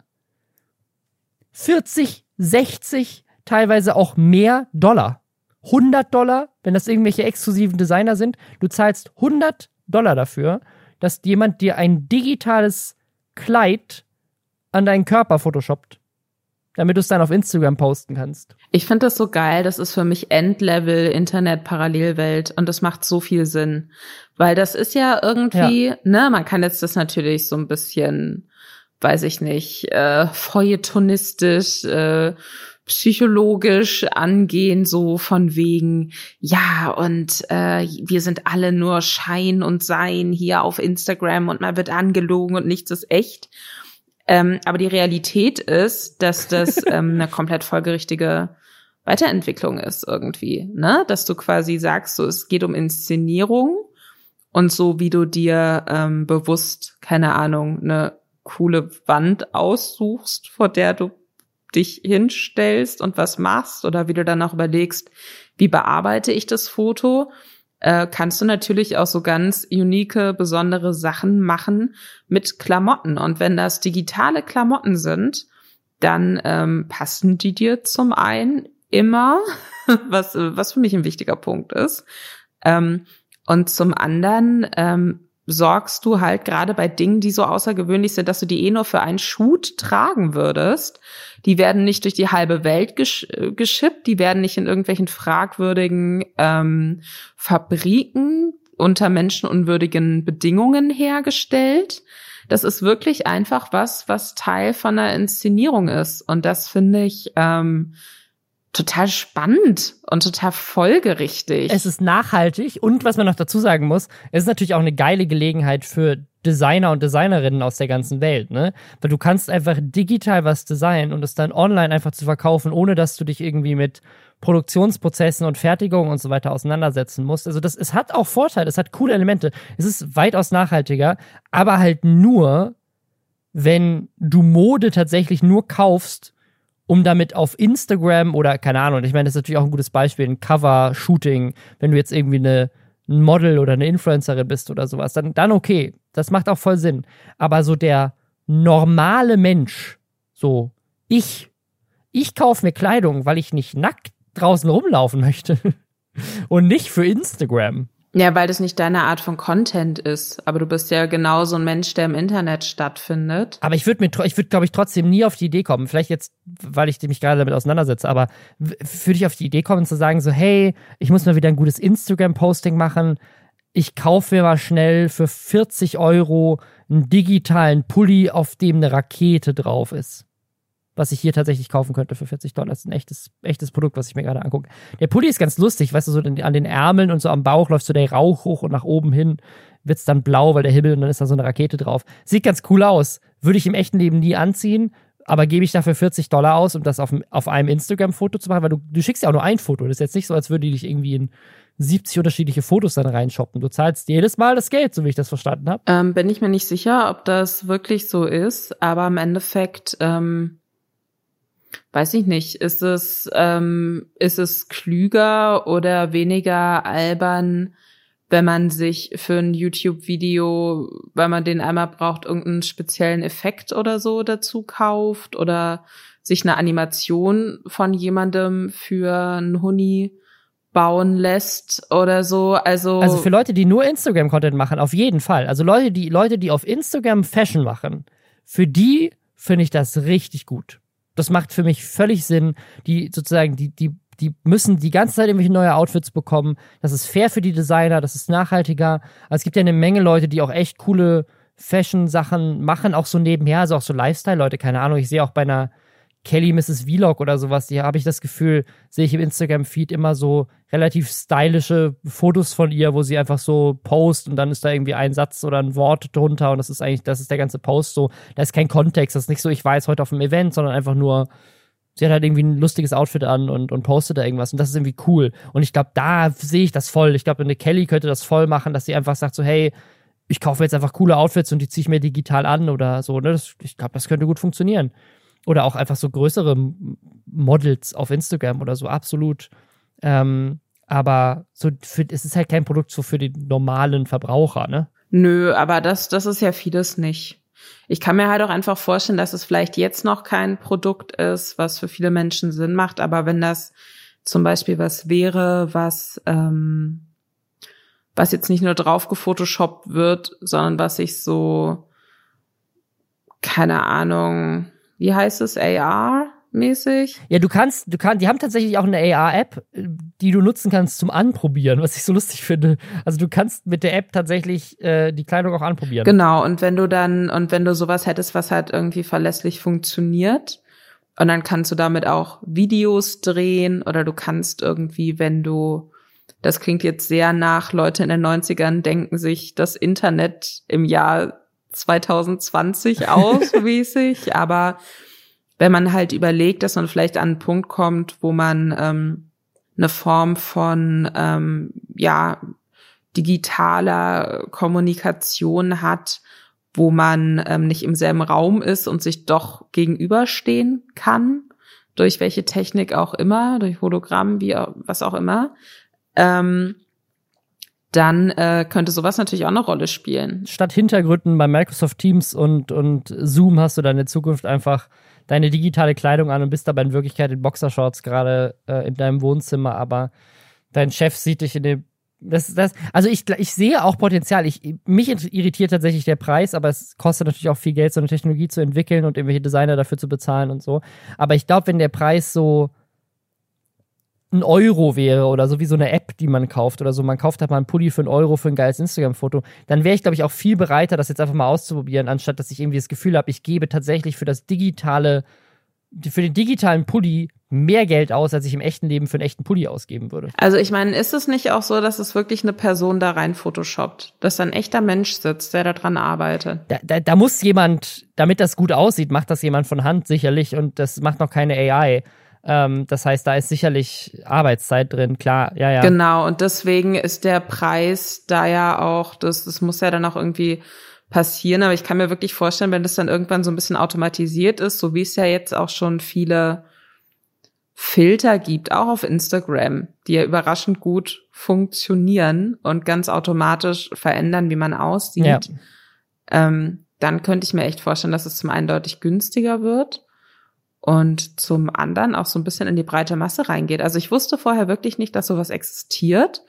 40, 60, teilweise auch mehr Dollar. 100 Dollar, wenn das irgendwelche exklusiven Designer sind. Du zahlst 100 Dollar dafür, dass jemand dir ein digitales Kleid an deinen Körper photoshoppt damit du es dann auf Instagram posten kannst. Ich finde das so geil. Das ist für mich Endlevel Internet-Parallelwelt und das macht so viel Sinn. Weil das ist ja irgendwie, ja. ne, man kann jetzt das natürlich so ein bisschen, weiß ich nicht, äh, feuilletonistisch, äh, psychologisch angehen, so von wegen, ja, und äh, wir sind alle nur Schein und Sein hier auf Instagram und man wird angelogen und nichts ist echt. Ähm, aber die Realität ist, dass das ähm, eine komplett folgerichtige Weiterentwicklung ist irgendwie, ne? Dass du quasi sagst, so es geht um Inszenierung und so wie du dir ähm, bewusst, keine Ahnung, eine coole Wand aussuchst, vor der du dich hinstellst und was machst oder wie du dann auch überlegst, wie bearbeite ich das Foto, äh, kannst du natürlich auch so ganz unique, besondere Sachen machen mit Klamotten. Und wenn das digitale Klamotten sind, dann ähm, passen die dir zum einen immer, was, was für mich ein wichtiger Punkt ist. Ähm, und zum anderen ähm, sorgst du halt gerade bei Dingen, die so außergewöhnlich sind, dass du die eh nur für einen Shoot tragen würdest. Die werden nicht durch die halbe Welt gesch äh, geschippt, die werden nicht in irgendwelchen fragwürdigen ähm, Fabriken unter menschenunwürdigen Bedingungen hergestellt. Das ist wirklich einfach was, was Teil von einer Inszenierung ist. Und das finde ich ähm, total spannend und total folgerichtig. Es ist nachhaltig und was man noch dazu sagen muss, es ist natürlich auch eine geile Gelegenheit für Designer und Designerinnen aus der ganzen Welt, ne? Weil du kannst einfach digital was designen und es dann online einfach zu verkaufen, ohne dass du dich irgendwie mit Produktionsprozessen und Fertigung und so weiter auseinandersetzen musst. Also das, es hat auch Vorteile, es hat coole Elemente. Es ist weitaus nachhaltiger, aber halt nur, wenn du Mode tatsächlich nur kaufst, um damit auf Instagram oder keine Ahnung, ich meine, das ist natürlich auch ein gutes Beispiel, ein Cover-Shooting, wenn du jetzt irgendwie eine, ein Model oder eine Influencerin bist oder sowas, dann, dann okay, das macht auch voll Sinn. Aber so der normale Mensch, so ich, ich kaufe mir Kleidung, weil ich nicht nackt draußen rumlaufen möchte und nicht für Instagram. Ja, weil das nicht deine Art von Content ist. Aber du bist ja genauso ein Mensch, der im Internet stattfindet. Aber ich würde mir, ich würde, glaube ich, trotzdem nie auf die Idee kommen. Vielleicht jetzt, weil ich mich gerade damit auseinandersetze. Aber würde ich auf die Idee kommen zu sagen so, hey, ich muss mal wieder ein gutes Instagram-Posting machen. Ich kaufe mir mal schnell für 40 Euro einen digitalen Pulli, auf dem eine Rakete drauf ist was ich hier tatsächlich kaufen könnte für 40 Dollar. Das ist ein echtes, echtes Produkt, was ich mir gerade angucke. Der Pulli ist ganz lustig, weißt du, so an den Ärmeln und so am Bauch läuft so der Rauch hoch und nach oben hin wird's dann blau, weil der Himmel und dann ist da so eine Rakete drauf. Sieht ganz cool aus. Würde ich im echten Leben nie anziehen, aber gebe ich dafür 40 Dollar aus, um das auf, auf einem Instagram-Foto zu machen, weil du, du schickst ja auch nur ein Foto. Das ist jetzt nicht so, als würde die dich irgendwie in 70 unterschiedliche Fotos dann reinshoppen. Du zahlst jedes Mal das Geld, so wie ich das verstanden habe. Ähm, bin ich mir nicht sicher, ob das wirklich so ist, aber im Endeffekt ähm, weiß ich nicht, ist es, ähm, ist es klüger oder weniger albern, wenn man sich für ein YouTube-Video, weil man den einmal braucht, irgendeinen speziellen Effekt oder so dazu kauft oder sich eine Animation von jemandem für einen Huni bauen lässt oder so. Also, also für Leute, die nur Instagram-Content machen, auf jeden Fall. Also Leute, die Leute, die auf Instagram Fashion machen, für die finde ich das richtig gut. Das macht für mich völlig Sinn. Die sozusagen, die, die, die müssen die ganze Zeit irgendwelche neue Outfits bekommen. Das ist fair für die Designer, das ist nachhaltiger. Also es gibt ja eine Menge Leute, die auch echt coole Fashion-Sachen machen, auch so nebenher, also auch so Lifestyle-Leute, keine Ahnung. Ich sehe auch bei einer Kelly Mrs. Vlog oder sowas, die habe ich das Gefühl, sehe ich im Instagram-Feed immer so relativ stylische Fotos von ihr, wo sie einfach so post und dann ist da irgendwie ein Satz oder ein Wort drunter und das ist eigentlich, das ist der ganze Post so. Da ist kein Kontext, das ist nicht so, ich jetzt heute auf einem Event, sondern einfach nur, sie hat halt irgendwie ein lustiges Outfit an und, und postet da irgendwas und das ist irgendwie cool. Und ich glaube, da sehe ich das voll. Ich glaube, eine Kelly könnte das voll machen, dass sie einfach sagt so, hey, ich kaufe jetzt einfach coole Outfits und die ziehe ich mir digital an oder so. Ne? Das, ich glaube, das könnte gut funktionieren. Oder auch einfach so größere Models auf Instagram oder so, absolut. Ähm, aber so für, es ist halt kein Produkt so für den normalen Verbraucher, ne? Nö, aber das, das ist ja vieles nicht. Ich kann mir halt auch einfach vorstellen, dass es vielleicht jetzt noch kein Produkt ist, was für viele Menschen Sinn macht, aber wenn das zum Beispiel was wäre, was, ähm, was jetzt nicht nur drauf gefotoshoppt wird, sondern was sich so, keine Ahnung, wie heißt es, AR? mäßig. Ja, du kannst, du kannst, die haben tatsächlich auch eine AR-App, die du nutzen kannst zum Anprobieren, was ich so lustig finde. Also du kannst mit der App tatsächlich äh, die Kleidung auch anprobieren. Genau, und wenn du dann, und wenn du sowas hättest, was halt irgendwie verlässlich funktioniert, und dann kannst du damit auch Videos drehen oder du kannst irgendwie, wenn du, das klingt jetzt sehr nach, Leute in den 90ern denken sich das Internet im Jahr 2020 aus, mäßig, aber wenn man halt überlegt, dass man vielleicht an einen Punkt kommt, wo man ähm, eine Form von ähm, ja digitaler Kommunikation hat, wo man ähm, nicht im selben Raum ist und sich doch gegenüberstehen kann, durch welche Technik auch immer, durch Hologramm, wie was auch immer, ähm, dann äh, könnte sowas natürlich auch eine Rolle spielen. Statt Hintergründen bei Microsoft Teams und, und Zoom hast du dann in Zukunft einfach deine digitale Kleidung an und bist aber in Wirklichkeit in Boxershorts gerade äh, in deinem Wohnzimmer, aber dein Chef sieht dich in dem das, das, also ich, ich sehe auch Potenzial. Ich, mich irritiert tatsächlich der Preis, aber es kostet natürlich auch viel Geld, so eine Technologie zu entwickeln und irgendwelche Designer dafür zu bezahlen und so. Aber ich glaube, wenn der Preis so ein Euro wäre oder so wie so eine App, die man kauft oder so, man kauft halt mal einen Pulli für einen Euro für ein geiles Instagram-Foto, dann wäre ich, glaube ich, auch viel bereiter, das jetzt einfach mal auszuprobieren, anstatt dass ich irgendwie das Gefühl habe, ich gebe tatsächlich für das digitale, für den digitalen Pulli mehr Geld aus, als ich im echten Leben für einen echten Pulli ausgeben würde. Also ich meine, ist es nicht auch so, dass es wirklich eine Person da rein photoshoppt, dass da ein echter Mensch sitzt, der daran arbeitet? Da, da, da muss jemand, damit das gut aussieht, macht das jemand von Hand sicherlich und das macht noch keine AI. Ähm, das heißt, da ist sicherlich Arbeitszeit drin, klar, ja, ja. Genau, und deswegen ist der Preis da ja auch, das, das muss ja dann auch irgendwie passieren, aber ich kann mir wirklich vorstellen, wenn das dann irgendwann so ein bisschen automatisiert ist, so wie es ja jetzt auch schon viele Filter gibt, auch auf Instagram, die ja überraschend gut funktionieren und ganz automatisch verändern, wie man aussieht, ja. ähm, dann könnte ich mir echt vorstellen, dass es zum einen deutlich günstiger wird und zum anderen auch so ein bisschen in die breite Masse reingeht. Also ich wusste vorher wirklich nicht, dass sowas existiert.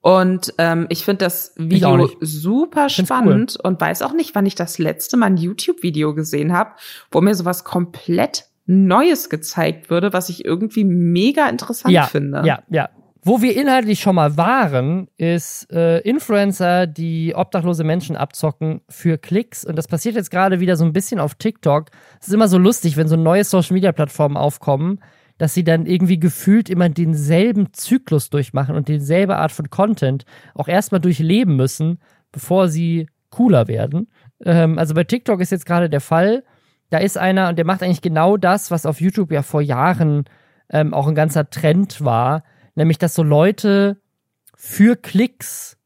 Und ähm, ich finde das Video super spannend cool. und weiß auch nicht, wann ich das letzte Mal ein YouTube-Video gesehen habe, wo mir sowas komplett Neues gezeigt würde, was ich irgendwie mega interessant ja, finde. Ja, ja. Wo wir inhaltlich schon mal waren, ist äh, Influencer, die obdachlose Menschen abzocken für Klicks. Und das passiert jetzt gerade wieder so ein bisschen auf TikTok. Es ist immer so lustig, wenn so neue Social-Media-Plattformen aufkommen, dass sie dann irgendwie gefühlt immer denselben Zyklus durchmachen und dieselbe Art von Content auch erstmal durchleben müssen, bevor sie cooler werden. Ähm, also bei TikTok ist jetzt gerade der Fall. Da ist einer und der macht eigentlich genau das, was auf YouTube ja vor Jahren ähm, auch ein ganzer Trend war nämlich dass so Leute für Klicks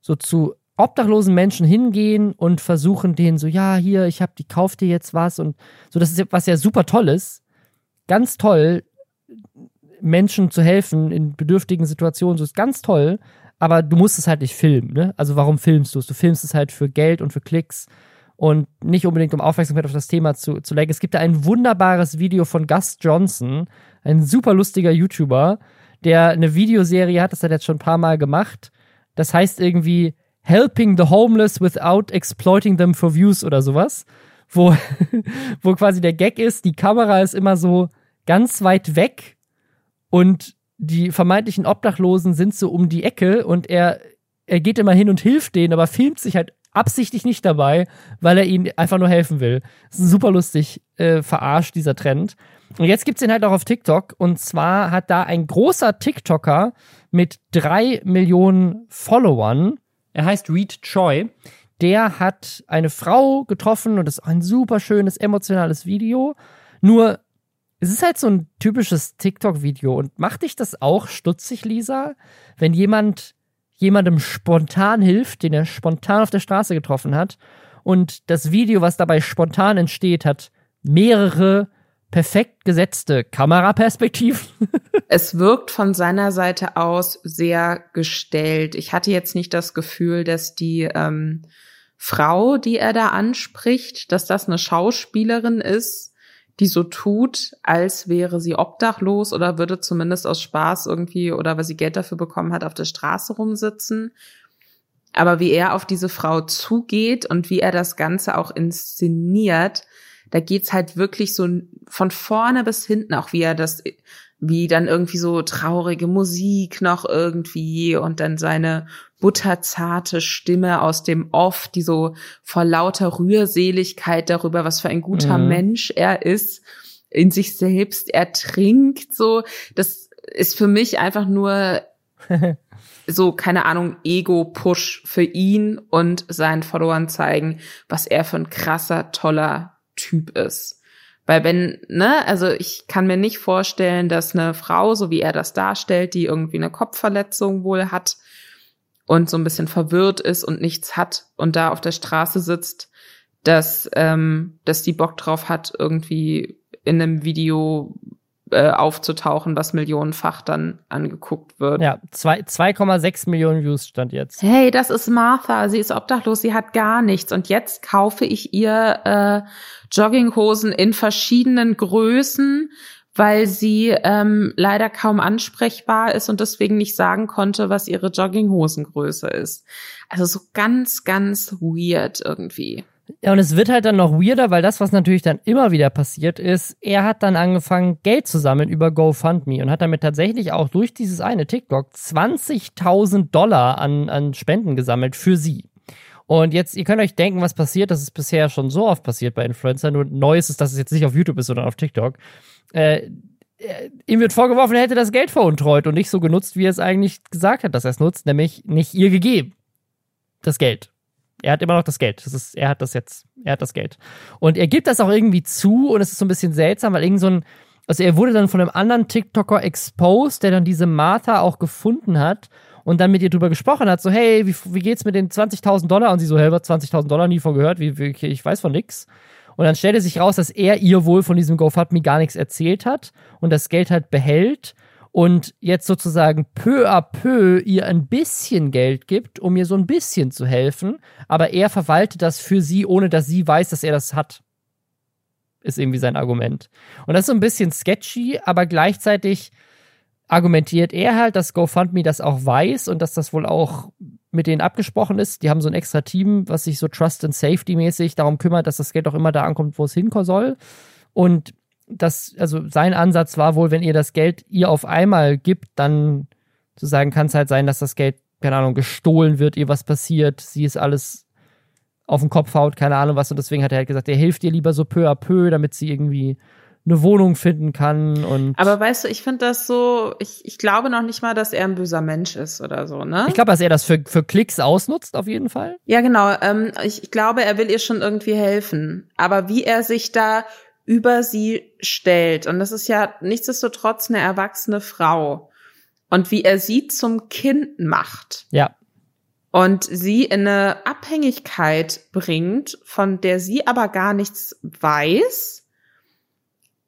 so zu obdachlosen Menschen hingehen und versuchen denen so, ja, hier, ich hab die, kauf dir jetzt was und so, das ist was ja super toll ist. Ganz toll, Menschen zu helfen in bedürftigen Situationen, so ist ganz toll, aber du musst es halt nicht filmen, ne? Also warum filmst du es? Du filmst es halt für Geld und für Klicks und nicht unbedingt um Aufmerksamkeit auf das Thema zu, zu lenken. Es gibt da ein wunderbares Video von Gus Johnson, ein super lustiger YouTuber, der eine Videoserie hat, das hat er jetzt schon ein paar Mal gemacht. Das heißt irgendwie Helping the Homeless without exploiting them for views oder sowas. Wo, wo quasi der Gag ist, die Kamera ist immer so ganz weit weg und die vermeintlichen Obdachlosen sind so um die Ecke und er, er geht immer hin und hilft denen, aber filmt sich halt absichtlich nicht dabei, weil er ihnen einfach nur helfen will. Das ist super lustig äh, verarscht, dieser Trend. Und jetzt gibt's den halt auch auf TikTok. Und zwar hat da ein großer TikToker mit drei Millionen Followern, er heißt Reed Choi, der hat eine Frau getroffen und das ist ein super schönes, emotionales Video. Nur, es ist halt so ein typisches TikTok-Video. Und macht dich das auch stutzig, Lisa, wenn jemand jemandem spontan hilft, den er spontan auf der Straße getroffen hat. Und das Video, was dabei spontan entsteht, hat mehrere perfekt gesetzte Kameraperspektiven. es wirkt von seiner Seite aus sehr gestellt. Ich hatte jetzt nicht das Gefühl, dass die ähm, Frau, die er da anspricht, dass das eine Schauspielerin ist, die so tut, als wäre sie obdachlos oder würde zumindest aus Spaß irgendwie oder weil sie Geld dafür bekommen hat, auf der Straße rumsitzen. Aber wie er auf diese Frau zugeht und wie er das Ganze auch inszeniert, da geht's halt wirklich so von vorne bis hinten, auch wie er das, wie dann irgendwie so traurige Musik noch irgendwie und dann seine butterzarte Stimme aus dem Off, die so vor lauter Rührseligkeit darüber, was für ein guter mhm. Mensch er ist, in sich selbst ertrinkt, so. Das ist für mich einfach nur so, keine Ahnung, Ego-Push für ihn und seinen Followern zeigen, was er für ein krasser, toller Typ ist. Weil wenn, ne, also ich kann mir nicht vorstellen, dass eine Frau, so wie er das darstellt, die irgendwie eine Kopfverletzung wohl hat und so ein bisschen verwirrt ist und nichts hat und da auf der Straße sitzt, dass, ähm, dass die Bock drauf hat, irgendwie in einem Video äh, aufzutauchen, was millionenfach dann angeguckt wird. Ja, 2,6 Millionen Views stand jetzt. Hey, das ist Martha, sie ist obdachlos, sie hat gar nichts und jetzt kaufe ich ihr äh, Jogginghosen in verschiedenen Größen, weil sie ähm, leider kaum ansprechbar ist und deswegen nicht sagen konnte, was ihre Jogginghosengröße ist. Also so ganz, ganz weird irgendwie. Ja, und es wird halt dann noch weirder, weil das, was natürlich dann immer wieder passiert ist, er hat dann angefangen, Geld zu sammeln über GoFundMe und hat damit tatsächlich auch durch dieses eine TikTok 20.000 Dollar an, an Spenden gesammelt für sie. Und jetzt, ihr könnt euch denken, was passiert. Das ist bisher schon so oft passiert bei Influencern. Nur neu ist dass es jetzt nicht auf YouTube ist, sondern auf TikTok. Äh, äh, ihm wird vorgeworfen, er hätte das Geld veruntreut und nicht so genutzt, wie er es eigentlich gesagt hat, dass er es nutzt, nämlich nicht ihr gegeben. Das Geld. Er hat immer noch das Geld. Das ist, er hat das jetzt, er hat das Geld. Und er gibt das auch irgendwie zu und es ist so ein bisschen seltsam, weil irgend so ein, also er wurde dann von einem anderen TikToker exposed, der dann diese Martha auch gefunden hat und dann mit ihr drüber gesprochen hat, so, hey, wie, wie geht's mit den 20.000 Dollar? Und sie so, hey, was 20.000 Dollar nie von gehört, wie, wie, ich weiß von nix. Und dann stellte sich raus, dass er ihr wohl von diesem GoFundMe gar nichts erzählt hat und das Geld halt behält und jetzt sozusagen peu à peu ihr ein bisschen Geld gibt, um ihr so ein bisschen zu helfen, aber er verwaltet das für sie, ohne dass sie weiß, dass er das hat. Ist irgendwie sein Argument. Und das ist so ein bisschen sketchy, aber gleichzeitig argumentiert er halt, dass GoFundMe das auch weiß und dass das wohl auch mit denen abgesprochen ist. Die haben so ein extra Team, was sich so Trust and Safety mäßig darum kümmert, dass das Geld auch immer da ankommt, wo es hinkommen soll. Und das, also sein Ansatz war wohl, wenn ihr das Geld ihr auf einmal gibt, dann zu sagen, kann es halt sein, dass das Geld, keine Ahnung, gestohlen wird, ihr was passiert, sie ist alles auf den Kopf haut, keine Ahnung was. Und deswegen hat er halt gesagt, er hilft ihr lieber so peu à peu, damit sie irgendwie eine Wohnung finden kann und. Aber weißt du, ich finde das so, ich, ich glaube noch nicht mal, dass er ein böser Mensch ist oder so, ne? Ich glaube, dass er das für, für Klicks ausnutzt, auf jeden Fall. Ja, genau. Ähm, ich, ich glaube, er will ihr schon irgendwie helfen. Aber wie er sich da über sie stellt, und das ist ja nichtsdestotrotz eine erwachsene Frau, und wie er sie zum Kind macht. Ja. Und sie in eine Abhängigkeit bringt, von der sie aber gar nichts weiß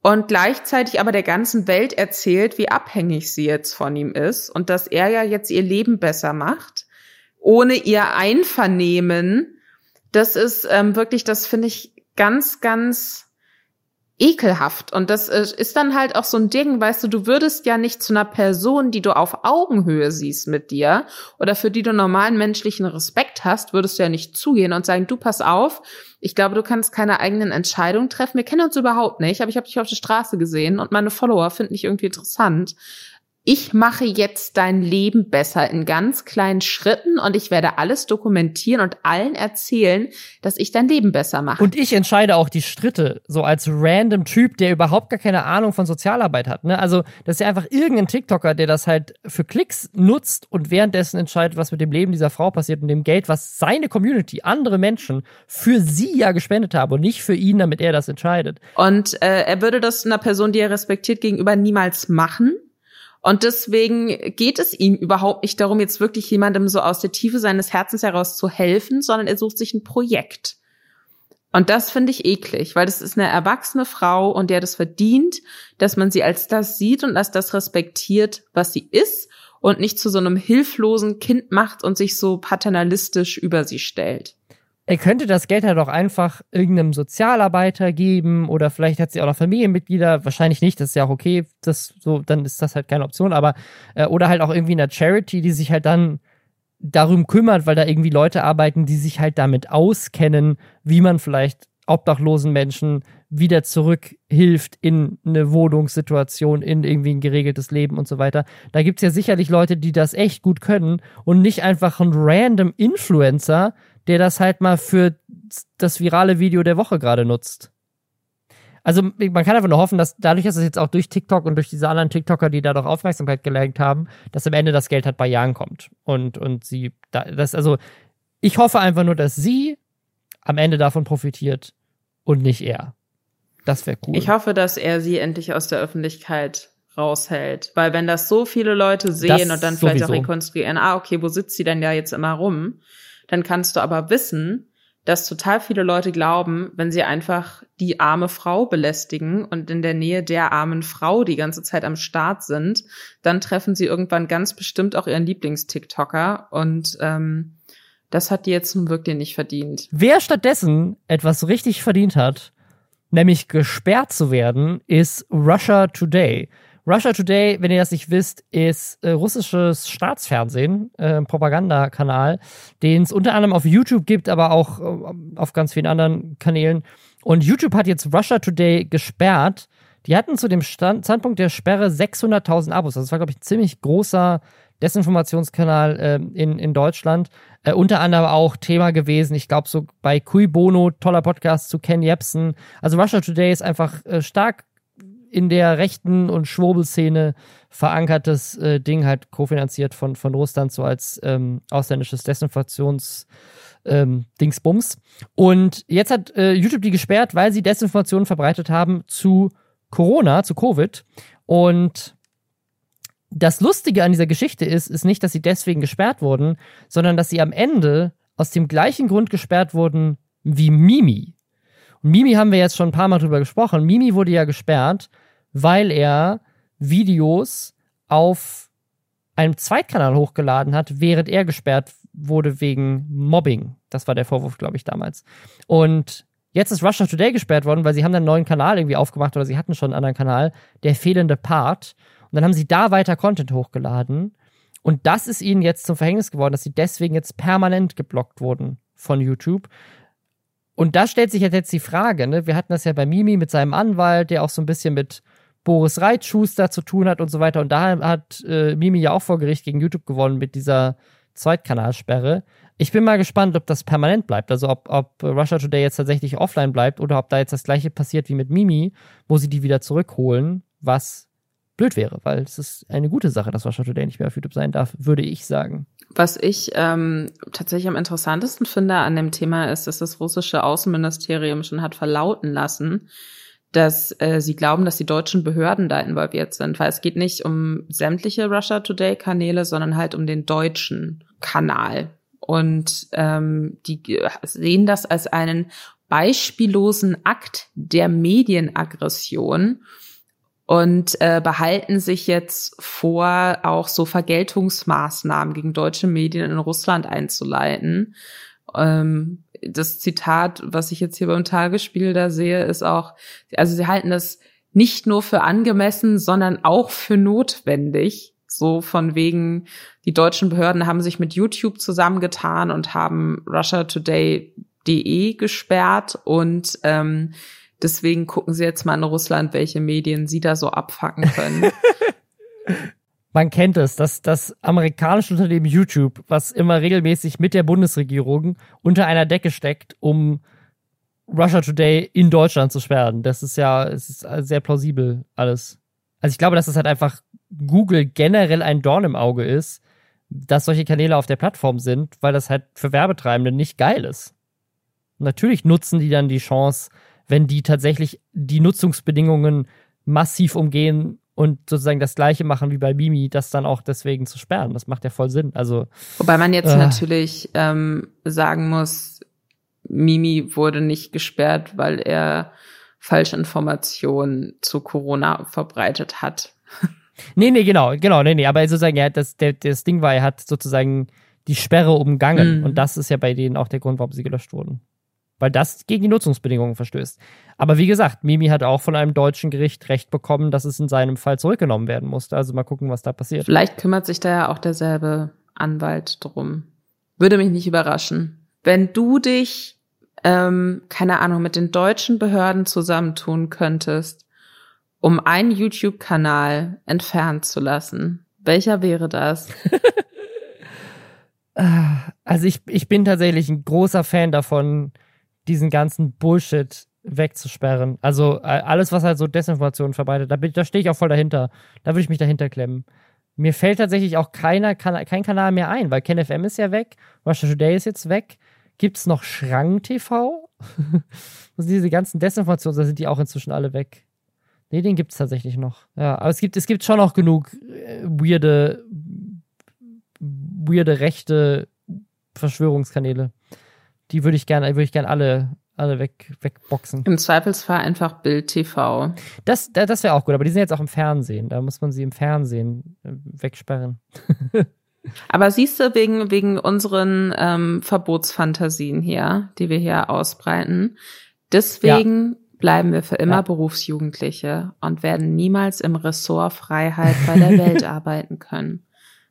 und gleichzeitig aber der ganzen Welt erzählt, wie abhängig sie jetzt von ihm ist und dass er ja jetzt ihr Leben besser macht, ohne ihr Einvernehmen. Das ist ähm, wirklich, das finde ich ganz, ganz ekelhaft. Und das äh, ist dann halt auch so ein Ding, weißt du, du würdest ja nicht zu einer Person, die du auf Augenhöhe siehst mit dir oder für die du normalen menschlichen Respekt hast, würdest du ja nicht zugehen und sagen, du pass auf, ich glaube, du kannst keine eigenen Entscheidungen treffen. Wir kennen uns überhaupt nicht, aber ich habe dich auf der Straße gesehen und meine Follower finden dich irgendwie interessant ich mache jetzt dein Leben besser in ganz kleinen Schritten und ich werde alles dokumentieren und allen erzählen, dass ich dein Leben besser mache. Und ich entscheide auch die Schritte, so als random Typ, der überhaupt gar keine Ahnung von Sozialarbeit hat. Ne? Also, das ist ja einfach irgendein TikToker, der das halt für Klicks nutzt und währenddessen entscheidet, was mit dem Leben dieser Frau passiert und dem Geld, was seine Community, andere Menschen für sie ja gespendet haben und nicht für ihn, damit er das entscheidet. Und äh, er würde das einer Person, die er respektiert, gegenüber niemals machen und deswegen geht es ihm überhaupt nicht darum, jetzt wirklich jemandem so aus der Tiefe seines Herzens heraus zu helfen, sondern er sucht sich ein Projekt. Und das finde ich eklig, weil das ist eine erwachsene Frau und der das verdient, dass man sie als das sieht und als das respektiert, was sie ist und nicht zu so einem hilflosen Kind macht und sich so paternalistisch über sie stellt. Er könnte das Geld halt auch einfach irgendeinem Sozialarbeiter geben oder vielleicht hat sie auch noch Familienmitglieder, wahrscheinlich nicht, das ist ja auch okay, das so, dann ist das halt keine Option, aber äh, oder halt auch irgendwie einer Charity, die sich halt dann darum kümmert, weil da irgendwie Leute arbeiten, die sich halt damit auskennen, wie man vielleicht obdachlosen Menschen wieder zurückhilft in eine Wohnungssituation, in irgendwie ein geregeltes Leben und so weiter. Da gibt's ja sicherlich Leute, die das echt gut können und nicht einfach ein random Influencer, der das halt mal für das virale Video der Woche gerade nutzt. Also man kann einfach nur hoffen, dass dadurch, dass es jetzt auch durch TikTok und durch diese anderen TikToker, die da doch Aufmerksamkeit gelenkt haben, dass am Ende das Geld halt bei Jahren kommt. Und, und sie, das, also ich hoffe einfach nur, dass sie am Ende davon profitiert und nicht er. Das wäre cool. Ich hoffe, dass er sie endlich aus der Öffentlichkeit raushält. Weil wenn das so viele Leute sehen das und dann vielleicht sowieso. auch rekonstruieren, ah, okay, wo sitzt sie denn ja jetzt immer rum? Dann kannst du aber wissen, dass total viele Leute glauben, wenn sie einfach die arme Frau belästigen und in der Nähe der armen Frau die ganze Zeit am Start sind, dann treffen sie irgendwann ganz bestimmt auch ihren Lieblings-TikToker und ähm, das hat die jetzt nun wirklich nicht verdient. Wer stattdessen etwas richtig verdient hat, nämlich gesperrt zu werden, ist Russia Today. Russia Today, wenn ihr das nicht wisst, ist äh, russisches Staatsfernsehen, äh, Propagandakanal, den es unter anderem auf YouTube gibt, aber auch äh, auf ganz vielen anderen Kanälen. Und YouTube hat jetzt Russia Today gesperrt. Die hatten zu dem Stand Standpunkt der Sperre 600.000 Abos. Das war, glaube ich, ein ziemlich großer Desinformationskanal äh, in, in Deutschland. Äh, unter anderem auch Thema gewesen, ich glaube, so bei Kui Bono, toller Podcast zu Ken Jebsen. Also Russia Today ist einfach äh, stark in der rechten und Schwurbelszene verankertes äh, Ding, halt kofinanziert von, von Russland, so als ähm, ausländisches Desinformations- ähm, Dingsbums. Und jetzt hat äh, YouTube die gesperrt, weil sie Desinformationen verbreitet haben zu Corona, zu Covid. Und das Lustige an dieser Geschichte ist, ist nicht, dass sie deswegen gesperrt wurden, sondern dass sie am Ende aus dem gleichen Grund gesperrt wurden wie Mimi. Mimi haben wir jetzt schon ein paar Mal drüber gesprochen. Mimi wurde ja gesperrt, weil er Videos auf einem Zweitkanal hochgeladen hat, während er gesperrt wurde wegen Mobbing. Das war der Vorwurf, glaube ich, damals. Und jetzt ist Russia Today gesperrt worden, weil sie haben einen neuen Kanal irgendwie aufgemacht oder sie hatten schon einen anderen Kanal, der fehlende Part. Und dann haben sie da weiter Content hochgeladen. Und das ist ihnen jetzt zum Verhängnis geworden, dass sie deswegen jetzt permanent geblockt wurden von YouTube. Und da stellt sich jetzt die Frage, ne? wir hatten das ja bei Mimi mit seinem Anwalt, der auch so ein bisschen mit Boris Reitschuster zu tun hat und so weiter. Und da hat äh, Mimi ja auch vor Gericht gegen YouTube gewonnen mit dieser Zweitkanalsperre. Ich bin mal gespannt, ob das permanent bleibt. Also ob, ob Russia Today jetzt tatsächlich offline bleibt oder ob da jetzt das gleiche passiert wie mit Mimi, wo sie die wieder zurückholen, was blöd wäre, weil es ist eine gute Sache, dass Russia Today nicht mehr auf YouTube sein darf, würde ich sagen. Was ich ähm, tatsächlich am interessantesten finde an dem Thema ist, dass das russische Außenministerium schon hat verlauten lassen, dass äh, sie glauben, dass die deutschen Behörden da involviert sind, weil es geht nicht um sämtliche Russia Today Kanäle, sondern halt um den deutschen Kanal. Und ähm, die sehen das als einen beispiellosen Akt der Medienaggression und äh, behalten sich jetzt vor, auch so Vergeltungsmaßnahmen gegen deutsche Medien in Russland einzuleiten. Ähm, das Zitat, was ich jetzt hier beim Tagesspiel da sehe, ist auch, also sie halten das nicht nur für angemessen, sondern auch für notwendig. So von wegen, die deutschen Behörden haben sich mit YouTube zusammengetan und haben RussiaToday.de gesperrt und ähm, Deswegen gucken Sie jetzt mal in Russland, welche Medien Sie da so abfacken können. Man kennt es, dass das amerikanische Unternehmen YouTube, was immer regelmäßig mit der Bundesregierung unter einer Decke steckt, um Russia Today in Deutschland zu sperren. Das ist ja, es ist sehr plausibel alles. Also ich glaube, dass es halt einfach Google generell ein Dorn im Auge ist, dass solche Kanäle auf der Plattform sind, weil das halt für Werbetreibende nicht geil ist. Natürlich nutzen die dann die Chance, wenn die tatsächlich die Nutzungsbedingungen massiv umgehen und sozusagen das gleiche machen wie bei Mimi, das dann auch deswegen zu sperren. Das macht ja voll Sinn. Also wobei man jetzt äh, natürlich ähm, sagen muss, Mimi wurde nicht gesperrt, weil er falsche Informationen zu Corona verbreitet hat. Nee, nee, genau, genau, nee, nee, aber sozusagen, ja, das, der, das Ding war, er hat sozusagen die Sperre umgangen. Mhm. Und das ist ja bei denen auch der Grund, warum sie gelöscht wurden. Weil das gegen die Nutzungsbedingungen verstößt. Aber wie gesagt, Mimi hat auch von einem deutschen Gericht Recht bekommen, dass es in seinem Fall zurückgenommen werden musste. Also mal gucken, was da passiert. Vielleicht kümmert sich da ja auch derselbe Anwalt drum. Würde mich nicht überraschen. Wenn du dich, ähm, keine Ahnung, mit den deutschen Behörden zusammentun könntest, um einen YouTube-Kanal entfernt zu lassen, welcher wäre das? Also ich, ich bin tatsächlich ein großer Fan davon, diesen ganzen Bullshit wegzusperren. Also äh, alles, was halt so Desinformation verbreitet, da, da stehe ich auch voll dahinter. Da würde ich mich dahinter klemmen. Mir fällt tatsächlich auch keiner, kein Kanal mehr ein, weil KenFM ist ja weg, Russia Today ist jetzt weg. Gibt es noch Schrank TV? also diese ganzen Desinformationen, da sind die auch inzwischen alle weg. Nee, den gibt es tatsächlich noch. Ja, aber es gibt, es gibt schon noch genug äh, weirde weirde rechte Verschwörungskanäle. Die würde ich gerne, würde ich gerne alle, alle weg, wegboxen. Im Zweifelsfall einfach Bild TV. Das, das wäre auch gut, aber die sind jetzt auch im Fernsehen. Da muss man sie im Fernsehen äh, wegsperren. aber siehst du, wegen, wegen unseren ähm, Verbotsfantasien hier, die wir hier ausbreiten, deswegen ja. bleiben wir für immer ja. Berufsjugendliche und werden niemals im Ressort Freiheit bei der Welt arbeiten können.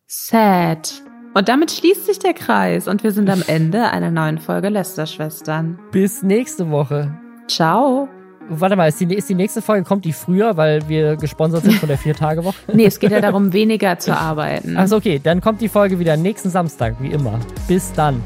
Sad. Und damit schließt sich der Kreis und wir sind am Ende einer neuen Folge Lästerschwestern. Bis nächste Woche. Ciao. Warte mal, ist die, ist die nächste Folge, kommt die früher, weil wir gesponsert sind von der Vier-Tage-Woche? nee, es geht ja darum, weniger zu arbeiten. Also okay, dann kommt die Folge wieder nächsten Samstag, wie immer. Bis dann.